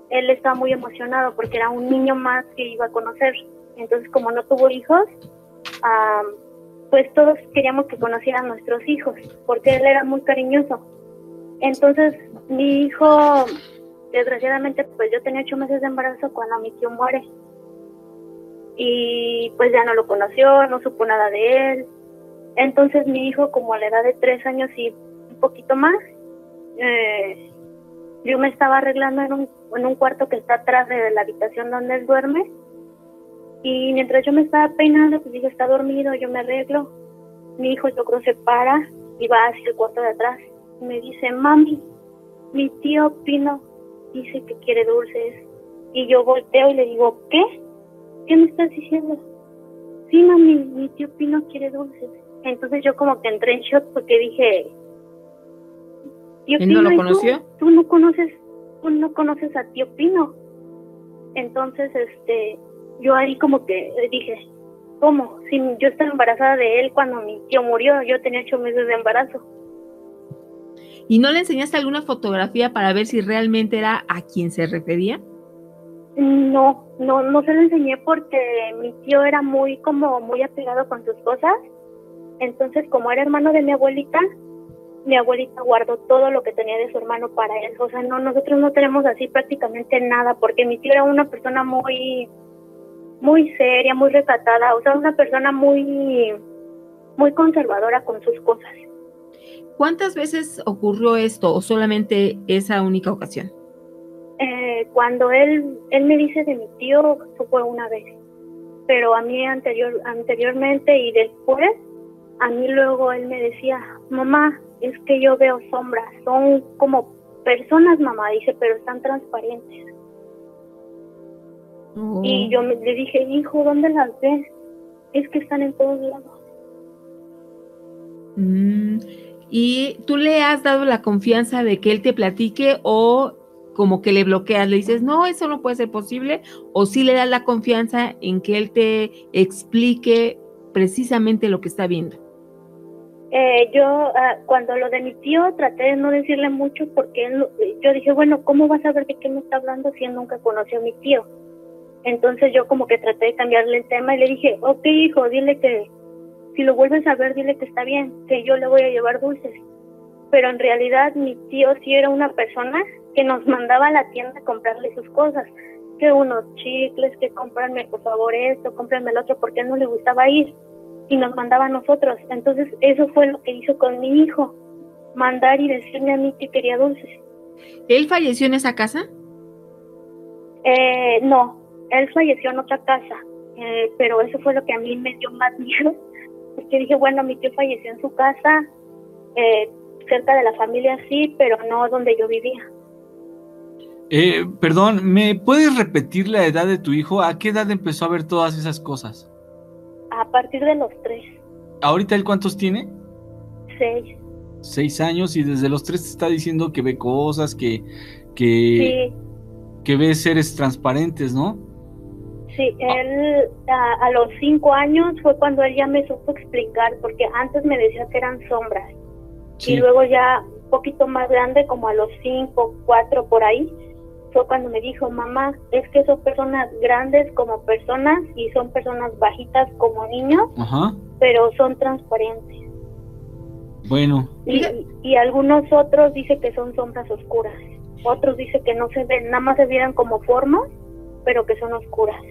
él estaba muy emocionado porque era un niño más que iba a conocer. Entonces, como no tuvo hijos, am, pues todos queríamos que conocieran a nuestros hijos, porque él era muy cariñoso. Entonces, mi hijo desgraciadamente pues yo tenía ocho meses de embarazo cuando mi tío muere. Y pues ya no lo conoció, no supo nada de él. Entonces mi hijo como a la edad de tres años y un poquito más, eh, yo me estaba arreglando en un, en un cuarto que está atrás de la habitación donde él duerme. Y mientras yo me estaba peinando, pues dije, está dormido, yo me arreglo. Mi hijo yo creo se para y va hacia el cuarto de atrás. Y me dice, mami, mi tío Pino dice que quiere dulces. Y yo volteo y le digo, ¿qué? ¿Qué me estás diciendo? Sí, mami, mi tío Pino quiere dulces. Entonces yo como que entré en shock porque dije, tío ¿Él no lo ¿y tú? conoció? Tú no conoces, tú no conoces a tío Pino. Entonces, este, yo ahí como que dije, ¿cómo? Si yo estaba embarazada de él cuando mi tío murió, yo tenía ocho meses de embarazo. ¿Y no le enseñaste alguna fotografía para ver si realmente era a quien se refería? No, no, no se lo enseñé porque mi tío era muy como muy apegado con sus cosas. Entonces, como era hermano de mi abuelita, mi abuelita guardó todo lo que tenía de su hermano para él. O sea, no, nosotros no tenemos así prácticamente nada porque mi tío era una persona muy, muy seria, muy recatada, o sea, una persona muy, muy conservadora con sus cosas. ¿Cuántas veces ocurrió esto o solamente esa única ocasión? Eh, cuando él, él me dice de mi tío, eso fue una vez. Pero a mí anterior, anteriormente y después, a mí luego él me decía, mamá, es que yo veo sombras, son como personas, mamá, dice, pero están transparentes. Y yo me- le dije, hijo, ¿dónde las ves? Es que están en todos lados. Mm, ¿Y tú le has dado la confianza de que él te platique o como que le bloqueas, le dices, no, eso no puede ser posible? ¿O sí le das la confianza en que él te explique precisamente lo que está viendo? Eh, yo, ah, cuando lo de mi tío, traté de no decirle mucho porque él, yo dije, bueno, ¿cómo vas a ver de qué me está hablando si él nunca conoció a mi tío? Entonces yo como que traté de cambiarle el tema y le dije, ok, hijo, dile que si lo vuelves a ver, dile que está bien, que yo le voy a llevar dulces. Pero en realidad mi tío sí era una persona que nos mandaba a la tienda a comprarle sus cosas, que unos chicles, que cómprame por favor esto, cómprame el otro, porque a él no le gustaba ir y nos mandaba a nosotros. Entonces eso fue lo que hizo con mi hijo, mandar y decirme a mí que quería dulces. ¿Él falleció en esa casa? Eh, no, él falleció en otra casa, eh, pero eso fue lo que a mí me dio más miedo, porque dije, bueno, mi tío falleció en su casa, eh, cerca de la familia sí, pero no donde yo vivía. Eh, perdón, ¿me puedes repetir la edad de tu hijo? ¿A qué edad empezó a ver todas esas cosas? A partir de los tres, ¿Ahorita él cuántos tiene? seis, Seis años y desde los tres te está diciendo que ve cosas, que, que, sí, que ve seres transparentes, ¿no? Sí, él a, a los cinco años fue cuando él ya me supo explicar, porque antes me decía que eran sombras, Sí. y luego ya un poquito más grande, como a los cinco, cuatro por ahí, fue cuando me dijo, mamá, es que son personas grandes como personas y son personas bajitas como niños, Ajá. pero son transparentes. Bueno, Y, y algunos otros dicen que son sombras oscuras. Otros dicen que no se ven, nada más se vieran como formas, pero que son oscuras.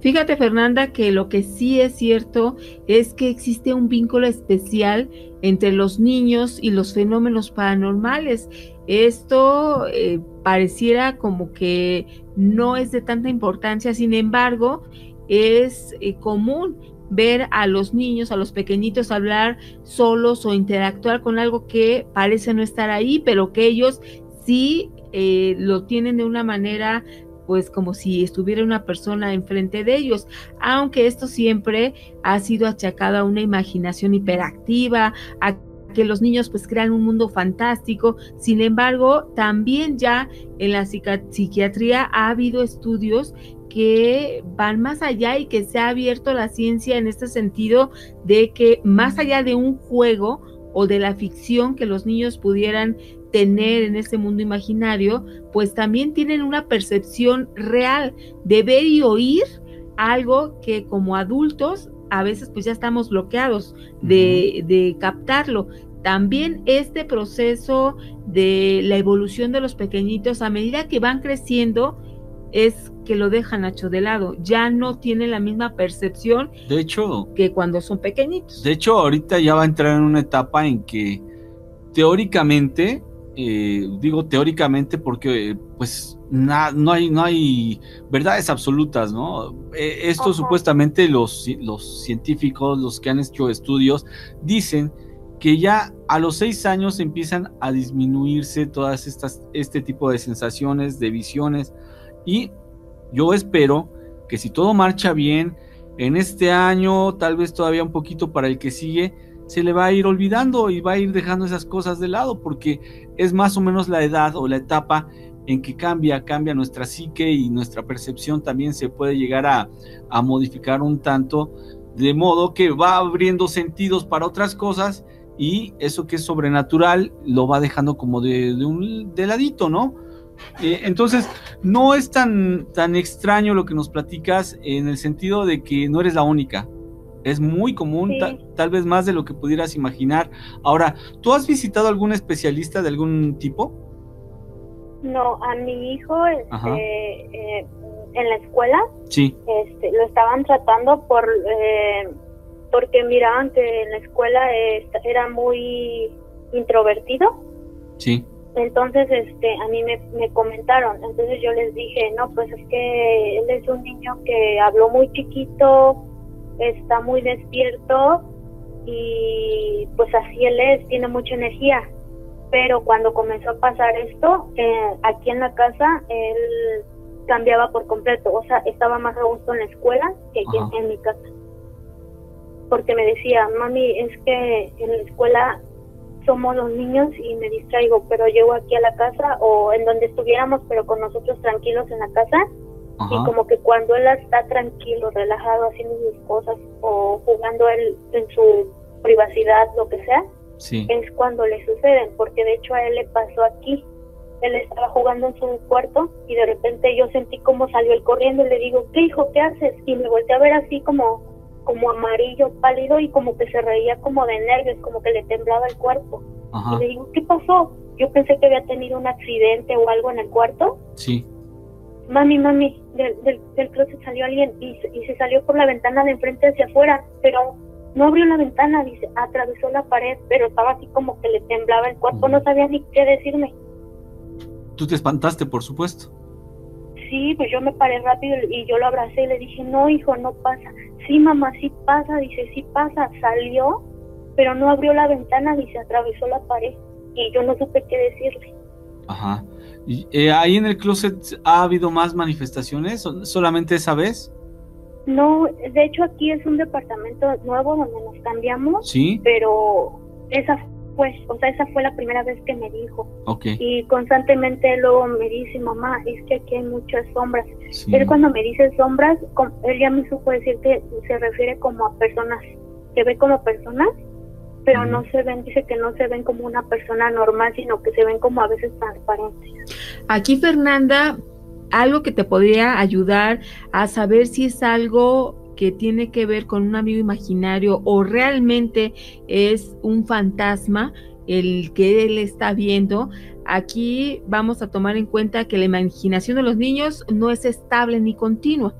Fíjate, Fernanda, que lo que sí es cierto es que existe un vínculo especial entre los niños y los fenómenos paranormales. Esto eh, pareciera como que no es de tanta importancia, sin embargo, es eh, común ver a los niños, a los pequeñitos hablar solos o interactuar con algo que parece no estar ahí, pero que ellos sí eh, lo tienen de una manera pues como si estuviera una persona enfrente de ellos, aunque esto siempre ha sido achacado a una imaginación hiperactiva, a que los niños pues crean un mundo fantástico. Sin embargo, también ya en la psiquiatría ha habido estudios que van más allá y que se ha abierto la ciencia en este sentido de que más allá de un juego o de la ficción que los niños pudieran tener en ese mundo imaginario, pues también tienen una percepción real de ver y oír algo que como adultos a veces pues ya estamos bloqueados de, de captarlo. también este proceso de la evolución de los pequeñitos a medida que van creciendo es que lo dejan Nacho de lado, ya no tiene la misma percepción De hecho, que cuando son pequeñitos. de hecho, ahorita ya va a entrar en una etapa en que teóricamente, eh, digo teóricamente porque pues na- no, hay, no hay verdades absolutas, ¿no? Eh, esto supuestamente los, los científicos, los que han hecho estudios, dicen que ya a los seis años empiezan a disminuirse todas estas, este tipo de sensaciones, de visiones, y yo espero que si todo marcha bien, en este año, tal vez todavía un poquito para el que sigue, se le va a ir olvidando y va a ir dejando esas cosas de lado, porque es más o menos la edad o la etapa en que cambia, cambia nuestra psique y nuestra percepción también se puede llegar a, a modificar un tanto, de modo que va abriendo sentidos para otras cosas y eso que es sobrenatural lo va dejando como de, un de ladito, ¿no? Eh, entonces, no es tan, tan extraño lo que nos platicas en el sentido de que no eres la única. Es muy común, Sí. ta- tal vez más de lo que pudieras imaginar. Ahora, ¿tú has visitado algún especialista de algún tipo? No, a mi hijo este, eh, en la escuela Sí, este, lo estaban tratando por eh, porque miraban que en la escuela eh, era muy introvertido sí. entonces este a mí me, me comentaron entonces yo les dije no pues es que él es un niño que habló muy chiquito está muy despierto y pues así él es tiene mucha energía. Pero cuando comenzó a pasar esto eh, aquí en la casa él cambiaba por completo. O sea estaba más a gusto en la escuela que aquí en, en mi casa. Porque me decía mami es que en la escuela somos los niños y me distraigo, pero llego aquí a la casa o en donde estuviéramos, pero con nosotros tranquilos en la casa Ajá. y como que cuando él está tranquilo, relajado, haciendo sus cosas o jugando él en su privacidad, lo que sea, Sí. es cuando le suceden, porque de hecho a él le pasó aquí. Él estaba jugando en su cuarto y de repente yo sentí como salió él corriendo y le digo, ¿qué hijo, qué haces? Y me volteé a ver así como como amarillo, pálido y como que se reía como de nervios, como que le temblaba el cuerpo. Ajá. Y le digo, ¿qué pasó? Yo pensé que había tenido un accidente o algo en el cuarto. Sí. Mami, mami, del, del, del closet salió alguien y, se- y se salió por la ventana de enfrente hacia afuera, pero no abrió la ventana, dice, atravesó la pared, pero estaba así como que le temblaba el cuerpo, no sabía ni qué decirme. Tú te espantaste, por supuesto. Sí, pues yo me paré rápido y yo lo abracé y le dije, no, hijo, no pasa. Sí, mamá, sí pasa, dice, sí pasa. Salió, pero no abrió la ventana, dice, atravesó la pared. Y yo no supe qué decirle. Ajá. Eh, ¿Ahí en el closet ha habido más manifestaciones? ¿O ¿Solamente esa vez? No, de hecho aquí es un departamento nuevo donde nos cambiamos, Sí. pero esa fue, o sea, esa fue la primera vez que me dijo. Ok. Y constantemente luego me dice, mamá, es que aquí hay muchas sombras. Sí. Él cuando me dice sombras, él ya me supo decir que se refiere como a personas, que ve como personas, pero no se ven, dice que no se ven como una persona normal, sino que se ven como a veces transparentes. Aquí, Fernanda, algo que te podría ayudar a saber si es algo que tiene que ver con un amigo imaginario o realmente es un fantasma el que él está viendo. Aquí vamos a tomar en cuenta que la imaginación de los niños no es estable ni continua.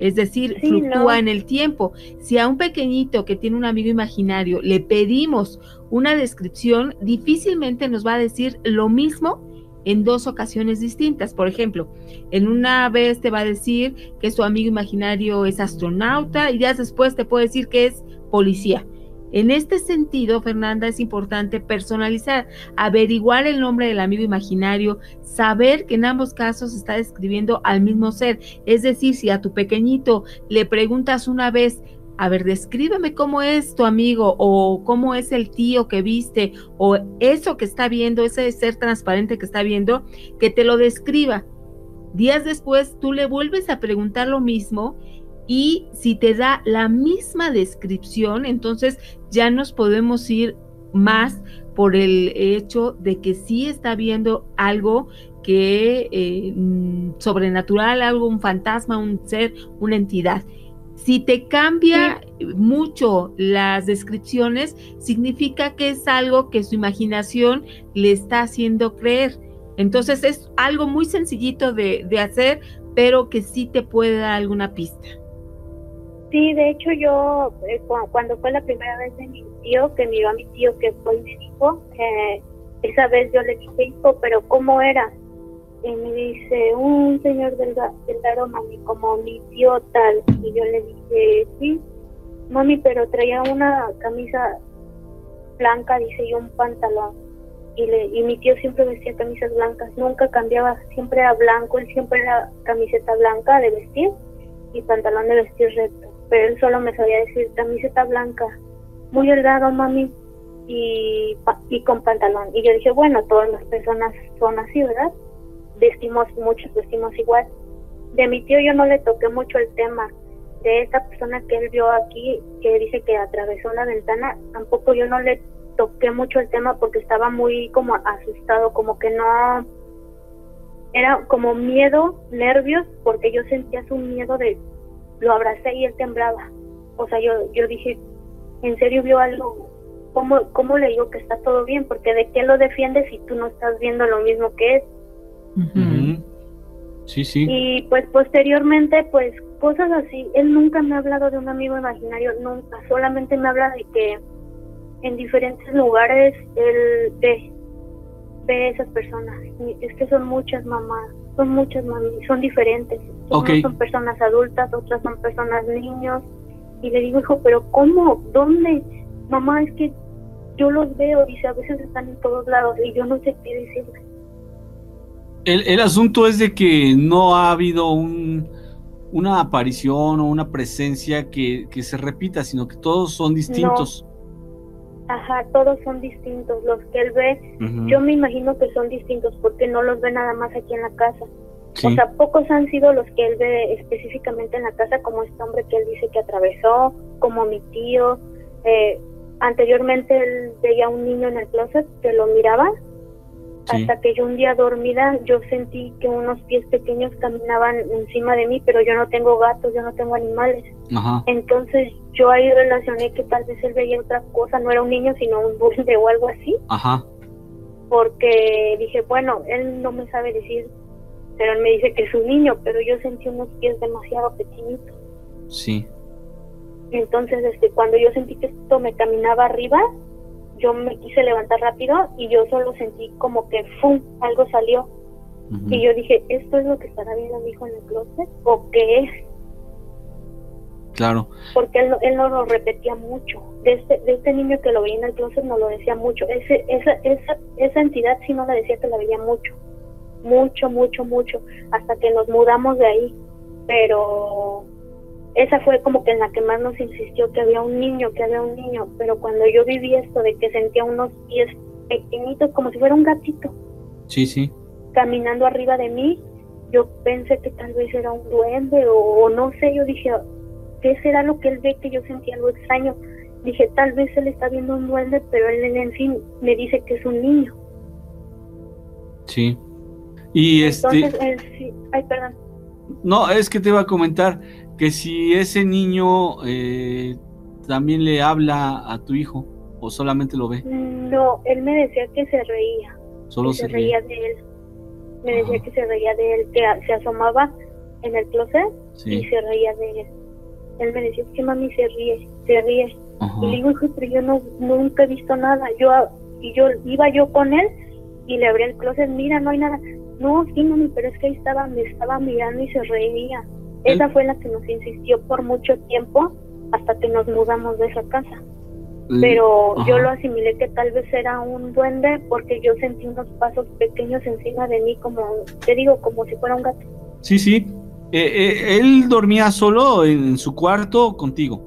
Es decir, Sí, fluctúa no. en el tiempo. Si a un pequeñito que tiene un amigo imaginario le pedimos una descripción, difícilmente nos va a decir lo mismo en dos ocasiones distintas. Por ejemplo, en una vez te va a decir que su amigo imaginario es astronauta y días después te puede decir que es policía. En este sentido, Fernanda, es importante personalizar, averiguar el nombre del amigo imaginario, saber que en ambos casos está describiendo al mismo ser. Es decir, si a tu pequeñito le preguntas una vez, a ver, descríbeme cómo es tu amigo o cómo es el tío que viste o eso que está viendo, ese ser transparente que está viendo, que te lo describa. Días después tú le vuelves a preguntar lo mismo y si te da la misma descripción, entonces ya nos podemos ir más por el hecho de que sí está viendo algo que eh, mm, sobrenatural, algo, un fantasma, un ser, una entidad. Si te cambia mucho las descripciones, significa que es algo que su imaginación le está haciendo creer. Entonces es algo muy sencillito de, de hacer, pero que sí te puede dar alguna pista. Sí, de hecho yo, eh, cu- cuando fue la primera vez de mi tío, que miró a mi tío que fue y me eh, esa vez yo le dije, hijo, pero ¿cómo era? Y me dice, un señor delga- delgado, mami, como mi tío tal. Y yo le dije, sí, mami, pero traía una camisa blanca, dice, y un pantalón. Y, le, y mi tío siempre vestía camisas blancas, nunca cambiaba, siempre era blanco, él siempre era camiseta blanca de vestir y pantalón de vestir recto. Pero él solo me sabía decir camiseta blanca, muy delgado, mami, y, y con pantalón. Y yo dije, bueno, todas las personas son así, ¿verdad? Vestimos, muchos vestimos igual. De mi tío yo no le toqué mucho el tema. De esa persona que él vio aquí, que dice que atravesó la ventana, tampoco yo no le toqué mucho el tema porque estaba muy como asustado, como que no... Era como miedo, nervios, porque yo sentía su miedo de... Lo abracé y él temblaba. O sea, yo, yo dije, ¿en serio vio algo? ¿Cómo, ¿Cómo le digo que está todo bien? Porque ¿de qué lo defiendes si tú no estás viendo lo mismo que? Ujú. Sí, sí. Y pues posteriormente, pues cosas así. Él nunca me ha hablado de un amigo imaginario, nunca. Solamente me habla de que en diferentes lugares él ve, ve esas personas. Y es que son muchas mamás, son muchas mami, son diferentes. Ok. Unas son personas adultas, otras son personas niños. Y le digo, hijo, pero ¿cómo? ¿Dónde? Mamá, es que yo los veo, dice, a veces están en todos lados y yo no sé qué decirle. El, el asunto es de que no ha habido un, una aparición o una presencia que, que se repita, sino que todos son distintos. Ajá, todos son distintos. Los que él ve, yo me imagino que son distintos porque no los ve nada más aquí en la casa. Sí. O sea, pocos han sido los que él ve específicamente en la casa, como este hombre que él dice que atravesó, como mi tío. Eh, anteriormente él veía a un niño en el closet que lo miraba, Sí. hasta que yo un día dormida yo sentí que unos pies pequeños caminaban encima de mí, pero yo no tengo gatos, yo no tengo animales. Ajá. Entonces yo ahí relacioné que tal vez él veía otra cosa, no era un niño, sino un duende o algo así, Ajá. porque dije, bueno, él no me sabe decir, pero él me dice que es un niño, pero yo sentí unos pies demasiado pequeñitos. Sí. Entonces, este, cuando yo sentí que esto me caminaba arriba, yo me quise levantar rápido y yo solo sentí como que ¡fum! algo salió. Y yo dije, ¿esto es lo que estará viendo mi hijo en el closet? ¿O qué es? Claro. porque él, él no lo repetía mucho. De este, de este niño que lo veía en el closet no lo decía mucho. Ese, esa, esa, esa entidad sí no le decía que la veía mucho. Mucho, mucho, mucho. Hasta que nos mudamos de ahí. Pero esa fue como que en la que más nos insistió que había un niño, que había un niño. Pero cuando yo viví esto de que sentía unos pies pequeñitos, como si fuera un gatito, Sí, sí. caminando arriba de mí, yo pensé que tal vez era un duende o, o no sé, yo dije, ¿qué será lo que él ve que yo sentí algo extraño? Dije, tal vez él está viendo un duende, pero él en sí me dice que es un niño. Sí. Y este. Él sí, ay, perdón. No, es que te iba a comentar que si ese niño eh, también le habla a tu hijo o solamente lo ve, No, él me decía que se reía, solo se reía de él. Me decía que se reía de él, que se asomaba en el closet y se reía de él. Él me decía, que mami se ríe, se ríe. Ajá. Y le digo, hijo, pero yo no, nunca he visto nada. Yo, y yo iba yo con él y le abrí el closet, mira, no hay nada. No, sí, mami, pero es que ahí estaba, me estaba mirando y se reía. Esa Él- fue la que nos insistió por mucho tiempo hasta que nos mudamos de esa casa. L- Pero yo lo asimilé que tal vez era un duende porque yo sentí unos pasos pequeños encima de mí, como, te digo, como si fuera un gato. Sí, sí. Eh, eh, ¿Él dormía solo en su cuarto contigo?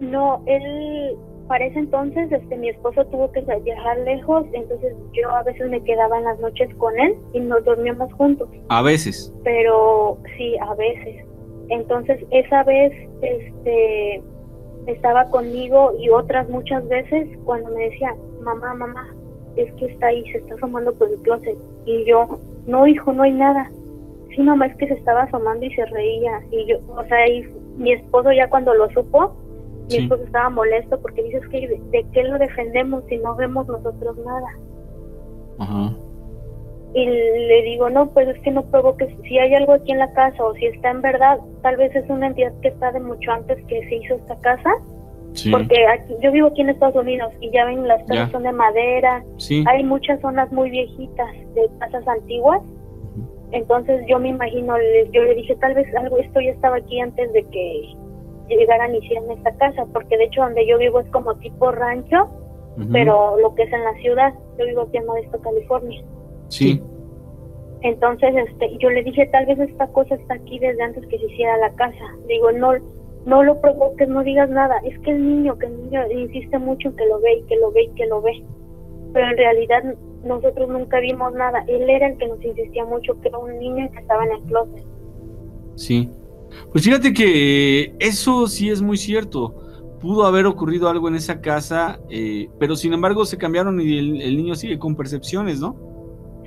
No, él, para ese entonces, este, mi esposo tuvo que viajar lejos, entonces yo a veces me quedaba en las noches con él y nos dormíamos juntos, A veces. pero sí, a veces. Entonces, esa vez, este, estaba conmigo y otras muchas veces cuando me decía, mamá, mamá, es que está ahí, se está asomando por el closet. Y yo, no, hijo, no hay nada. sí mamá es que se estaba asomando y se reía y yo, o sea, y mi esposo ya cuando lo supo, mi Sí. esposo estaba molesto porque dices que de, de qué lo defendemos si no vemos nosotros nada. Ajá. Y le digo, no, pues es que no provoques, si hay algo aquí en la casa o si está en verdad, tal vez es una entidad que está de mucho antes que se hizo esta casa, Sí. porque aquí, yo vivo aquí en Estados Unidos y ya ven, las casas Ya. son de madera, Sí. hay muchas zonas muy viejitas de casas antiguas, entonces yo me imagino, yo le dije, tal vez algo, esto ya estaba aquí antes de que llegaran y hicieran esta casa, porque de hecho donde yo vivo es como tipo rancho, pero lo que es en la ciudad, yo vivo aquí en Modesto, California. Sí. Entonces, este, yo le dije, tal vez esta cosa está aquí desde antes que se hiciera la casa. Digo, no, no lo provoques, no digas nada. Es que el niño, que el niño insiste mucho en que lo ve y que lo ve y que lo ve. Pero en realidad nosotros nunca vimos nada. Él era el que nos insistía mucho, que era un niño que estaba en el closet. Sí. Pues fíjate que eso sí es muy cierto. Pudo haber ocurrido algo en esa casa, eh, pero sin embargo se cambiaron y el, el niño sigue con percepciones, ¿no?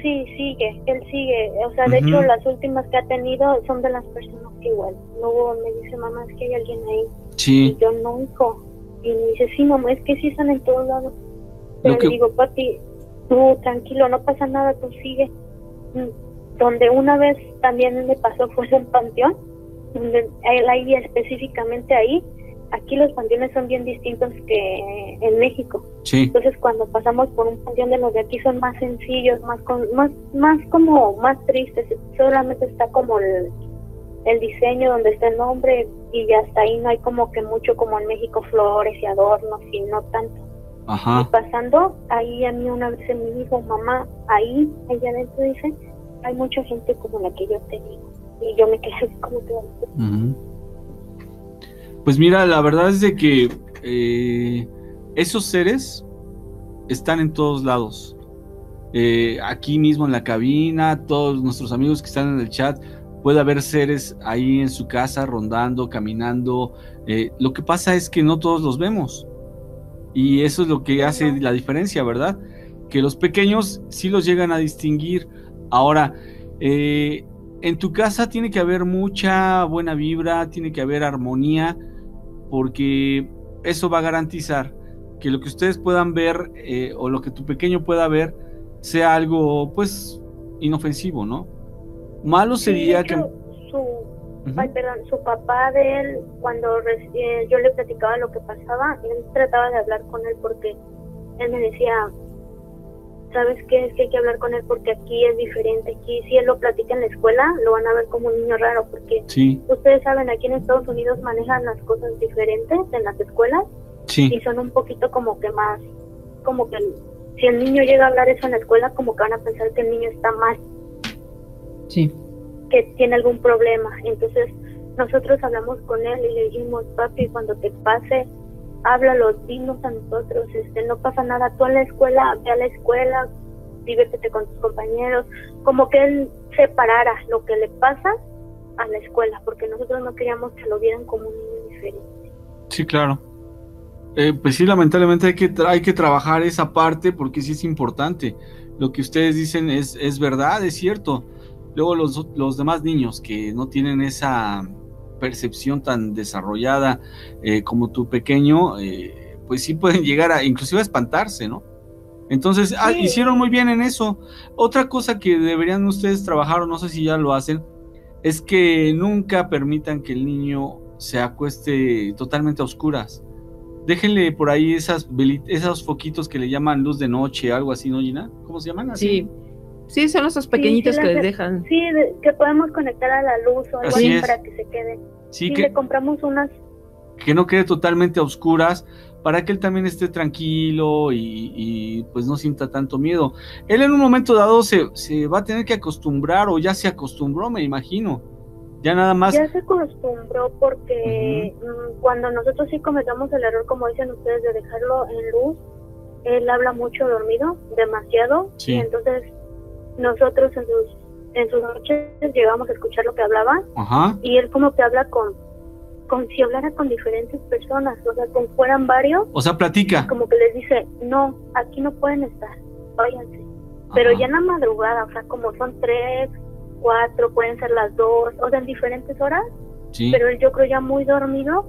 Sí, sigue, él sigue. O sea, de hecho, las últimas que ha tenido son de las personas que igual. Luego me dice, mamá, es que hay alguien ahí. Sí. Y yo no, hijo. Y me dice, sí, mamá, es que sí están en todos lados. Pero que- le digo, papi, tú tranquilo, no pasa nada, tú sigue. Mm, Donde una vez también me pasó fue en panteón, ahí específicamente ahí. Aquí los panteones son bien distintos que en México. Sí. Entonces cuando pasamos por un panteón de los de aquí son más sencillos, más con, más más como más tristes. Solamente está como el, el diseño donde está el nombre y ya hasta ahí no hay como que mucho como en México flores y adornos y no tanto. Ajá. Y pasando ahí a mí una vez me dijo mamá ahí ella adentro dice hay mucha gente como la que yo te digo y yo me quedé así como que. Pues mira, la verdad es de que eh, esos seres están en todos lados. Eh, aquí mismo en la cabina, todos nuestros amigos que están en el chat, puede haber seres ahí en su casa rondando, caminando. Eh, lo que pasa es que no todos los vemos. Y eso es lo que hace la diferencia, ¿verdad? Que los pequeños sí los llegan a distinguir. Ahora, eh, en tu casa tiene que haber mucha buena vibra, tiene que haber armonía, porque eso va a garantizar que lo que ustedes puedan ver eh, o lo que tu pequeño pueda ver sea algo, pues, inofensivo, ¿no? Malo sería que... su, ay, perdón, su papá de él, cuando eh, yo le platicaba lo que pasaba, él trataba de hablar con él porque él me decía, ¿sabes qué? Es que hay que hablar con él porque aquí es diferente. Aquí, si él lo platica en la escuela, lo van a ver como un niño raro porque Sí, ustedes saben, aquí en Estados Unidos manejan las cosas diferentes en las escuelas sí, y son un poquito como que más, como que si el niño llega a hablar eso en la escuela, como que van a pensar que el niño está mal Sí. que tiene algún problema. Entonces nosotros hablamos con él y le dijimos, papi, cuando te pase, háblalo, dinos a nosotros, este, no pasa nada, tú en la escuela, ve a la escuela, diviértete con tus compañeros, como que él separara lo que le pasa a la escuela, porque nosotros no queríamos que lo vieran como un niño diferente. sí, claro. Eh, pues sí, lamentablemente hay que, hay que trabajar esa parte porque sí es importante. Lo que ustedes dicen es, es verdad, es cierto. Luego los, los demás niños que no tienen esa percepción tan desarrollada eh, como tu pequeño, eh, pues sí pueden llegar a inclusive a espantarse, ¿no? Entonces, ah, hicieron muy bien en eso. Otra cosa que deberían ustedes trabajar, o no sé si ya lo hacen, es que nunca permitan que el niño se acueste totalmente a oscuras. Déjenle por ahí esas esos foquitos que le llaman luz de noche, algo así, ¿no, Gina? ¿Cómo se llaman? Así. Sí. Sí, son esos pequeñitos sí, que las les de- dejan. Sí, de- que podemos conectar a la luz o algo Así para que se quede. Sí, Sí, que, le compramos unas que no quede totalmente a oscuras para que él también esté tranquilo y, y, pues no sienta tanto miedo. Él en un momento dado se, se va a tener que acostumbrar o ya se acostumbró, me imagino. Ya nada más. Ya se acostumbró porque mm, cuando nosotros sí cometamos el error, como dicen ustedes, de dejarlo en luz, él habla mucho dormido, demasiado, Sí. y entonces nosotros en sus, en sus noches llegamos a escuchar lo que hablaba Ajá. y él como que habla con, con si hablara con diferentes personas, o sea, con fueran varios, O sea, platica. como que les dice, no, aquí no pueden estar, váyanse. Pero ya en la madrugada, o sea, como son tres, 4, pueden ser las 2, o sea, en diferentes horas, Sí. pero él yo creo ya muy dormido,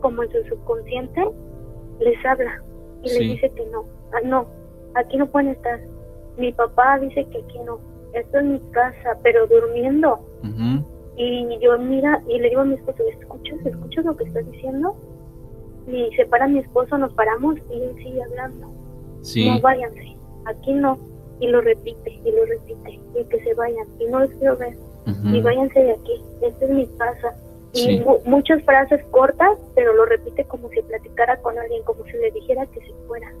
como en su subconsciente, les habla y Sí. les dice que no, ah, no, aquí no pueden estar. Mi papá dice que aquí no, esto es mi casa, pero durmiendo. Y yo mira y le digo a mi esposo, ¿escuchas? ¿Escuchas lo que estás diciendo? Y se para mi esposo, nos paramos y él sigue hablando. Sí. No váyanse, aquí no. Y lo repite, y lo repite, y que se vayan, y no los quiero ver, y váyanse de aquí, esta es mi casa. Y Sí. mu- muchas frases cortas, pero lo repite como si platicara con alguien, como si le dijera que se fuera,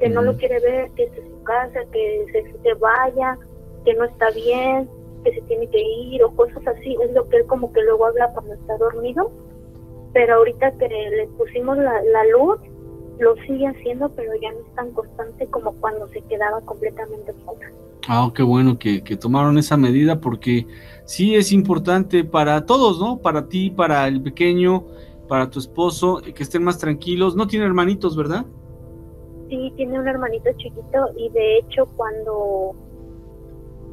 que no lo quiere ver, que es su casa, que se, se vaya, que no está bien, que se tiene que ir, o cosas así. Es lo que él como que luego habla cuando está dormido, pero ahorita que le pusimos la, la luz, lo sigue haciendo, pero ya no es tan constante como cuando se quedaba completamente sola. Ah, qué bueno que, que tomaron esa medida porque sí es importante para todos, ¿no? Para ti, para el pequeño, para tu esposo, que estén más tranquilos. No tiene hermanitos, ¿verdad? Sí, tiene un hermanito chiquito y de hecho cuando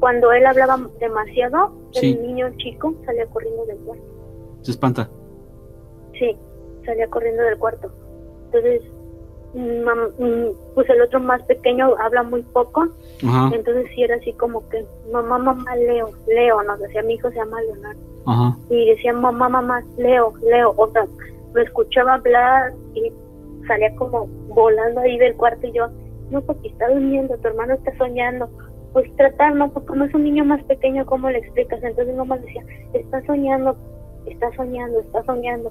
cuando él hablaba demasiado, Sí. el niño chico salía corriendo del cuarto. Se espanta. Sí, salía corriendo del cuarto. Entonces, pues el otro más pequeño habla muy poco, Ajá, entonces sí era así como que, mamá, mamá, Leo, Leo, nos decía, mi hijo se llama Leonardo. ajá. y decía mamá, mamá, Leo, Leo, o sea, lo escuchaba hablar y salía como volando ahí del cuarto y yo, no, porque está durmiendo, tu hermano está soñando, pues tratar, no, porque como es un niño más pequeño, ¿cómo le explicas? Entonces mamá decía, está soñando, está soñando, está soñando,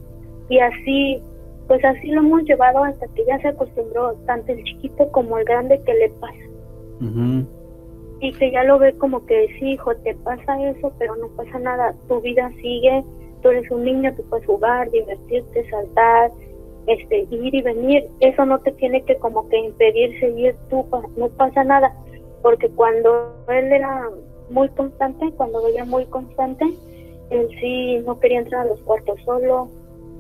y así, pues así lo hemos llevado hasta que ya se acostumbró, tanto el chiquito como el grande que le pasa ujú. y que ya lo ve como que sí, hijo, te pasa eso, pero no pasa nada, tu vida sigue, tú eres un niño, tú puedes jugar, divertirte, saltar, este, ir y venir, eso no te tiene que como que impedir seguir tú, no pasa nada, porque cuando él era muy constante, cuando veía muy constante, él sí no quería entrar a los cuartos solo,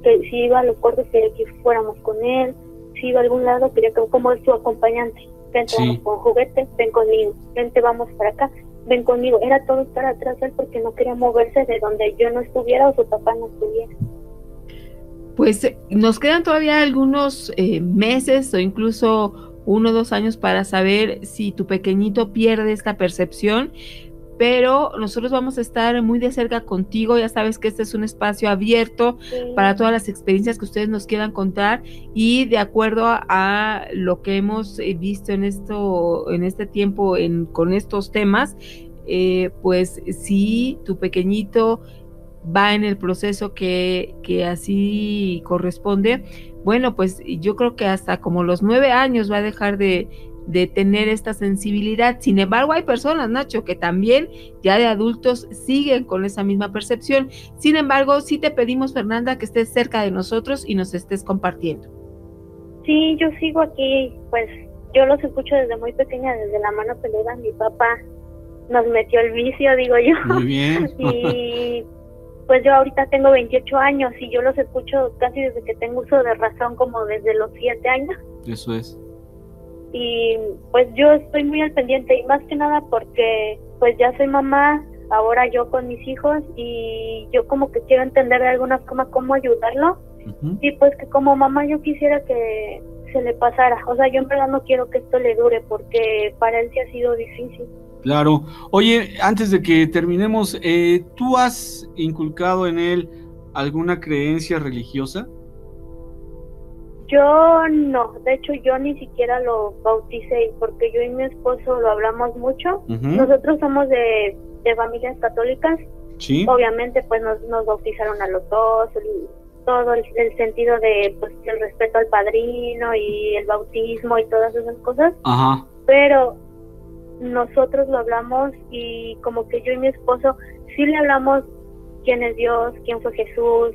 que si iba a los cuartos quería que fuéramos con él, si iba a algún lado quería que como es tu acompañante, vente Sí. vamos con juguete, ven conmigo, vente vamos para acá, ven conmigo, era todo estar atrás de él porque no quería moverse de donde yo no estuviera o su papá no estuviera. Pues eh, nos quedan todavía algunos eh, meses o incluso uno o dos años para saber si tu pequeñito pierde esta percepción, pero nosotros vamos a estar muy de cerca contigo, ya sabes que este es un espacio abierto para todas las experiencias que ustedes nos quieran contar y de acuerdo a, a lo que hemos eh, visto en esto en este tiempo en, con estos temas eh, pues si tu pequeñito va en el proceso que, que así corresponde bueno pues yo creo que hasta como los nueve años va a dejar de de tener esta sensibilidad. Sin embargo, hay personas, Nacho, que también ya de adultos siguen con esa misma percepción. Sin embargo, sí te pedimos, Fernanda, que estés cerca de nosotros y nos estés compartiendo. Sí, yo sigo aquí, pues yo los escucho desde muy pequeña, desde la mano peluda, mi papá nos metió el vicio, digo yo. Muy bien. y pues yo ahorita tengo 28 años y yo los escucho casi desde que tengo uso de razón, como desde los 7 años. Eso es. Y pues yo estoy muy al pendiente y más que nada porque pues ya soy mamá, ahora yo con mis hijos y yo como que quiero entender de alguna forma cómo ayudarlo y pues que como mamá yo quisiera que se le pasara, o sea, yo en verdad no quiero que esto le dure porque para él sí ha sido difícil. Claro. Oye, antes de que terminemos, eh, ¿tú has inculcado en él alguna creencia religiosa? Yo no, de hecho yo ni siquiera lo bauticé porque yo y mi esposo lo hablamos mucho. Nosotros somos de, de familias católicas, Sí. obviamente pues nos, nos bautizaron a los dos, el- todo el, el sentido de pues el respeto al padrino y el bautismo y todas esas cosas, Ajá. pero nosotros lo hablamos y como que yo y mi esposo sí le hablamos quién es Dios, quién fue Jesús,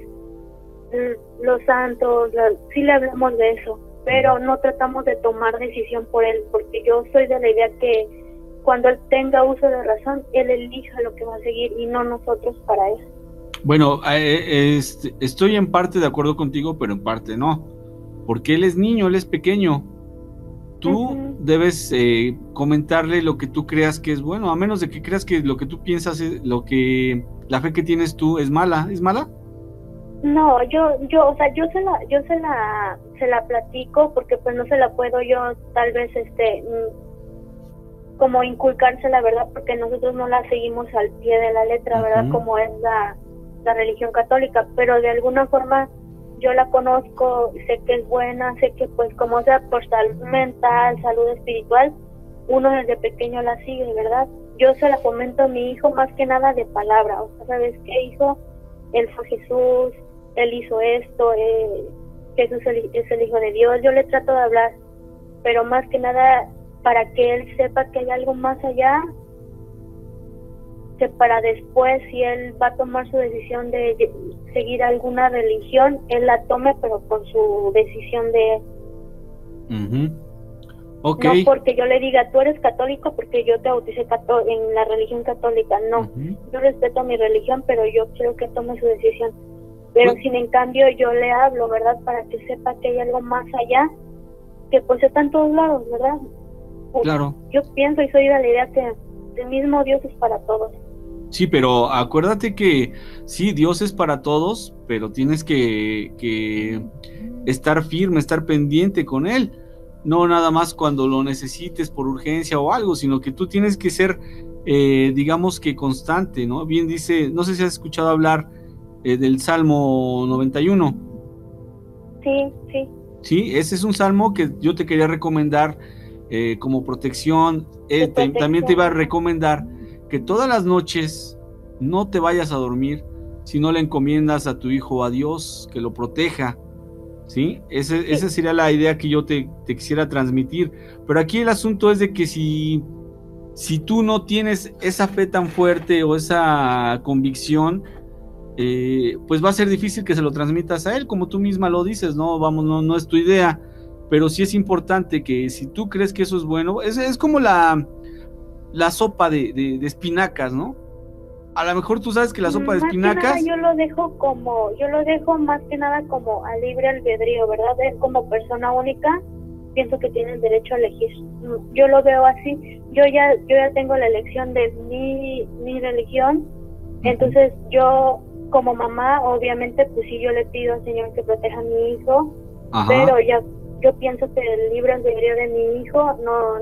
l- los santos, sí le hablamos de eso, pero no tratamos de tomar decisión por él, porque yo soy de la idea que cuando él tenga uso de razón, él elija lo que va a seguir y no nosotros para él. Bueno, eh, este, estoy en parte de acuerdo contigo, pero en parte no. Porque él es niño, él es pequeño. Tú. Debes eh, comentarle lo que tú creas que es bueno, a menos de que creas que lo que tú piensas, es- lo que la fe que tienes tú es mala. ¿Es mala? No, yo, yo, o sea, yo se la, yo se la, se la platico porque pues no se la puedo yo tal vez, este, mm, como inculcarse la verdad porque nosotros no la seguimos al pie de la letra, ¿verdad? Como es la, la religión católica, pero de alguna forma yo la conozco, sé que es buena, sé que pues como sea por salud mental, salud espiritual, uno desde pequeño la sigue, ¿verdad? Yo se la comento a mi hijo más que nada de palabra, o sea, ¿sabes qué, hijo? Él fue Jesús, él hizo esto, eh, Jesús es el Hijo de Dios, yo le trato de hablar, pero más que nada para que él sepa que hay algo más allá, que para después, si él va a tomar su decisión de seguir alguna religión, él la tome, pero por su decisión de él. No porque yo le diga, tú eres católico porque yo te bauticé en la religión católica, no. Yo respeto mi religión, pero yo quiero que tome su decisión. Pero Pues- sin en cambio yo le hablo, ¿verdad? Para que sepa que hay algo más allá, que pues está en todos lados, ¿verdad? Pues, Claro. Yo pienso y soy de la idea que el mismo Dios es para todos. Sí, pero acuérdate que sí, Dios es para todos, pero tienes que, que estar firme, estar pendiente con Él. No nada más cuando lo necesites por urgencia o algo, sino que tú tienes que ser, eh, digamos que constante, ¿no? Bien dice, no sé si has escuchado hablar eh, del Salmo 91. Sí, sí. Sí, ese es un salmo que yo te quería recomendar eh, como protección. Eh, De te- protección. también te iba a recomendar que todas las noches no te vayas a dormir si no le encomiendas a tu hijo a Dios, que lo proteja. ¿Sí? Ese- Esa sería la idea que yo te, te quisiera transmitir. Pero aquí el asunto es de que si, si tú no tienes esa fe tan fuerte o esa convicción, eh, pues va a ser difícil que se lo transmitas a él, como tú misma lo dices, no, vamos, no, no es tu idea, pero sí es importante que si tú crees que eso es bueno, es, es como la, la sopa de, de- de espinacas, ¿no? A lo mejor tú sabes que la sopa de que nada, espinacas, yo lo dejo como, yo lo dejo más que nada como a libre albedrío, ¿verdad? Él como persona única, pienso que tiene el derecho a elegir. Mm, Yo lo veo así. Yo ya, yo ya tengo la elección de mi, mi religión. Entonces yo como mamá, obviamente, pues sí, yo le pido al Señor que proteja a mi hijo, Ajá. pero ya, yo pienso que el libre albedrío de mi hijo, no,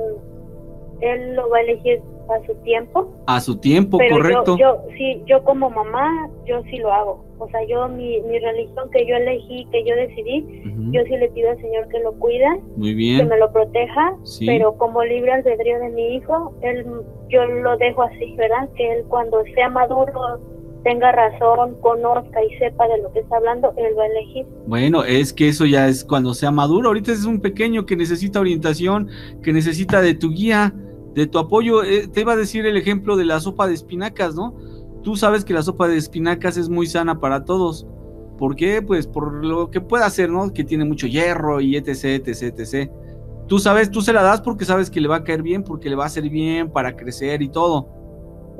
él lo va a elegir a su tiempo. a su tiempo, Pero correcto. Yo, yo, sí, yo como mamá, yo sí lo hago. O sea, yo mi, mi religión que yo elegí, que yo decidí, yo sí le pido al Señor que lo cuide, Muy que me lo proteja, Sí. pero como libre albedrío de mi hijo, él, yo lo dejo así, ¿verdad? Que él cuando sea maduro, tenga razón, conozca y sepa de lo que está hablando, él va a elegir. Bueno, es que eso ya es cuando sea maduro. Ahorita es un pequeño que necesita orientación, que necesita de tu guía, de tu apoyo. Eh, te iba a decir el ejemplo de la sopa de espinacas, ¿no? Tú sabes que la sopa de espinacas es muy sana para todos. ¿Por qué? Pues por lo que puede hacer, ¿no? Que tiene mucho hierro y etc, etc, etc. Tú sabes, tú se la das porque sabes que le va a caer bien, porque le va a hacer bien para crecer y todo.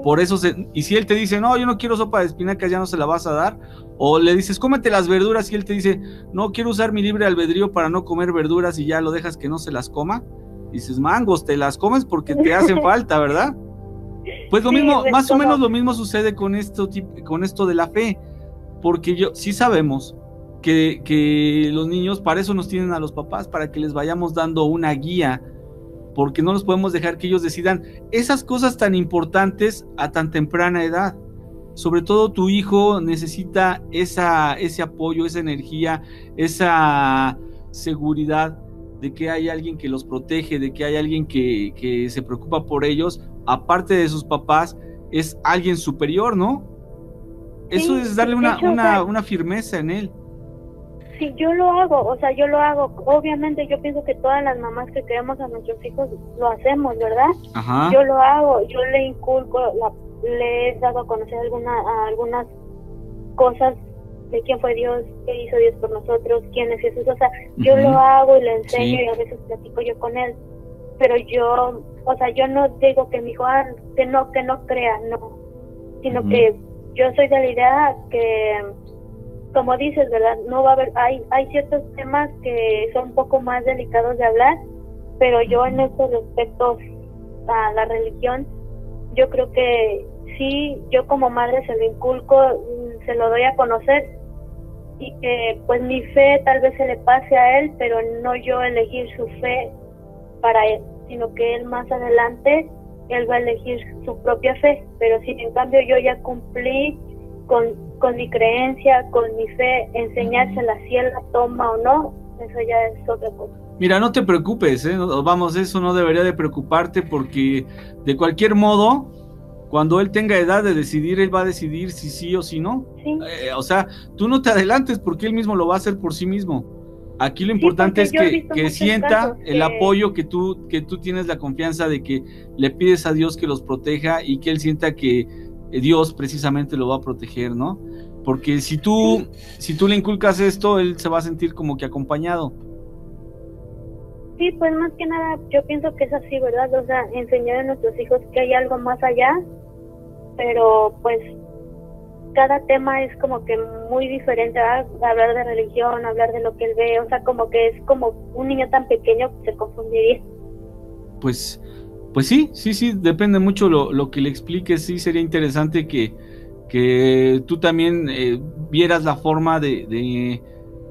Por eso, se, y si él te dice, no, yo no quiero sopa de espinacas, ya no se la vas a dar. O le dices, cómete las verduras y él te dice, no, quiero usar mi libre albedrío para no comer verduras y ya lo dejas que no se las coma. Dices, mangos, te las comes porque te hacen falta, ¿verdad? Pues lo Sí, mismo, más o menos lo mismo sucede con esto, con esto de la fe. Porque yo sí sabemos que, que los niños, para eso nos tienen a los papás, para que les vayamos dando una guía, porque no los podemos dejar que ellos decidan esas cosas tan importantes a tan temprana edad. Sobre todo tu hijo necesita esa, ese apoyo, esa energía, esa seguridad de que hay alguien que los protege, de que hay alguien que, que se preocupa por ellos, aparte de sus papás, es alguien superior, ¿no? Eso Sí, es darle una, hecho, una, una firmeza en él. Sí, yo lo hago, o sea, yo lo hago. Obviamente yo pienso que todas las mamás que queremos a nuestros hijos lo hacemos, ¿verdad? Ajá. Yo lo hago, yo le inculco, la- le he dado a conocer alguna, a algunas cosas de quién fue Dios, qué hizo Dios por nosotros, quién es Jesús. O sea, yo lo hago y le enseño Sí. y a veces platico yo con él. Pero yo, o sea, yo no digo que mi hijo, ah, que no, que no crea, no. Sino que yo soy de la idea que, como dices, ¿verdad? No va a haber, hay, hay ciertos temas que son un poco más delicados de hablar pero yo en estos respectos a la religión, yo creo que sí, yo como madre se lo inculco, se lo doy a conocer y que pues mi fe tal vez se le pase a él, pero no yo elegir su fe para él, sino que él más adelante, él va a elegir su propia fe, pero si en cambio yo ya cumplí con, con mi creencia, con mi fe, enseñársela si él la toma o no, eso ya es otra cosa. Mira, no te preocupes, ¿eh? Vamos, eso no debería de preocuparte porque de cualquier modo, cuando él tenga edad de decidir, él va a decidir si sí o si no. Sí. Eh, o sea, tú no te adelantes porque él mismo lo va a hacer por sí mismo. Aquí lo importante es que, que sienta el que- apoyo que tú, que tú tienes la confianza de que le pides a Dios que los proteja y que él sienta que Dios precisamente lo va a proteger, ¿no? Porque si tú, si tú le inculcas esto, él se va a sentir como que acompañado. Sí, pues más que nada yo pienso que es así, ¿verdad? O sea, enseñar a nuestros hijos que hay algo más allá, pero pues cada tema es como que muy diferente, ¿verdad? Hablar de religión, hablar de lo que él ve, o sea, como que es como un niño tan pequeño que se confundiría. Pues, pues sí, sí, sí, depende mucho lo, lo que le expliques. Sí, sería interesante que, que tú también eh, vieras la forma de,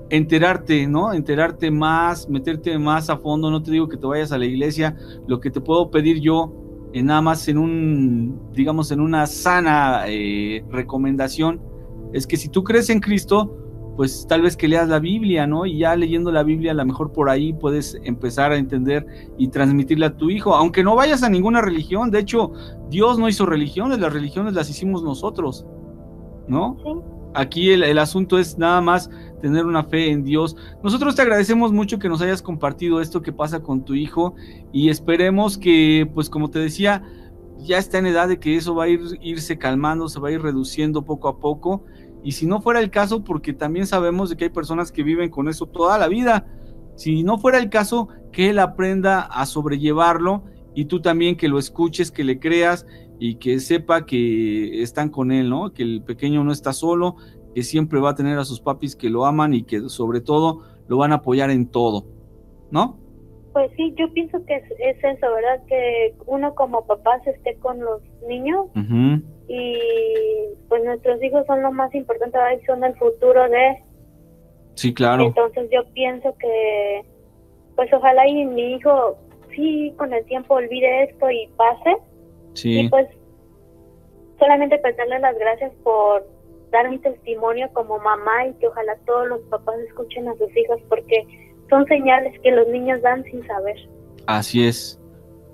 enterarte, ¿no? Enterarte más, meterte más a fondo. No te digo que te vayas a la iglesia. Lo que te puedo pedir yo, eh, nada más en un, digamos, en una sana eh, recomendación, es que si tú crees en Cristo, pues tal vez que leas la Biblia, ¿no? Y ya leyendo la Biblia, a lo mejor por ahí puedes empezar a entender y transmitirle a tu hijo, aunque no vayas a ninguna religión. De hecho, Dios no hizo religiones, las religiones las hicimos nosotros, ¿no? Sí. Aquí el, el asunto es nada más tener una fe en Dios. Nosotros te agradecemos mucho que nos hayas compartido esto que pasa con tu hijo y esperemos que, pues como te decía, ya está en edad de que eso va a ir, irse calmando, se va a ir reduciendo poco a poco. Y si no fuera el caso, porque también sabemos de que hay personas que viven con eso toda la vida, si no fuera el caso, que él aprenda a sobrellevarlo y tú también que lo escuches, que le creas y que sepa que están con él, ¿no? Que el pequeño no está solo, que siempre va a tener a sus papis que lo aman y que sobre todo lo van a apoyar en todo, ¿no? Pues sí, yo pienso que es, es eso, ¿verdad? Que uno como papás esté con los niños. Y pues nuestros hijos son lo más importante, son el futuro de... Sí, claro. Entonces yo pienso que, pues ojalá y mi hijo sí con el tiempo olvide esto y pase. Sí. Y pues solamente pues darle las gracias por dar mi testimonio como mamá y que ojalá todos los papás escuchen a sus hijos porque son señales que los niños dan sin saber. Así es.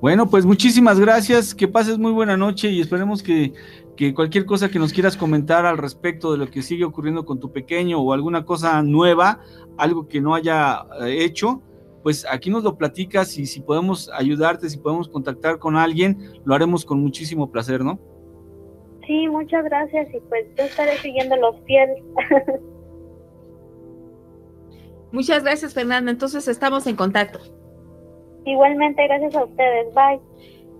Bueno, pues muchísimas gracias, que pases muy buena noche y esperemos que, que cualquier cosa que nos quieras comentar al respecto de lo que sigue ocurriendo con tu pequeño o alguna cosa nueva, algo que no haya eh, hecho, pues aquí nos lo platicas y si podemos ayudarte, si podemos contactar con alguien, lo haremos con muchísimo placer, ¿no? Sí, muchas gracias y pues yo estaré siguiendo los pies. Muchas gracias, Fernanda. Entonces estamos en contacto. Igualmente, gracias a ustedes. Bye.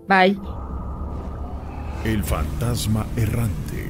Bye. El fantasma errante.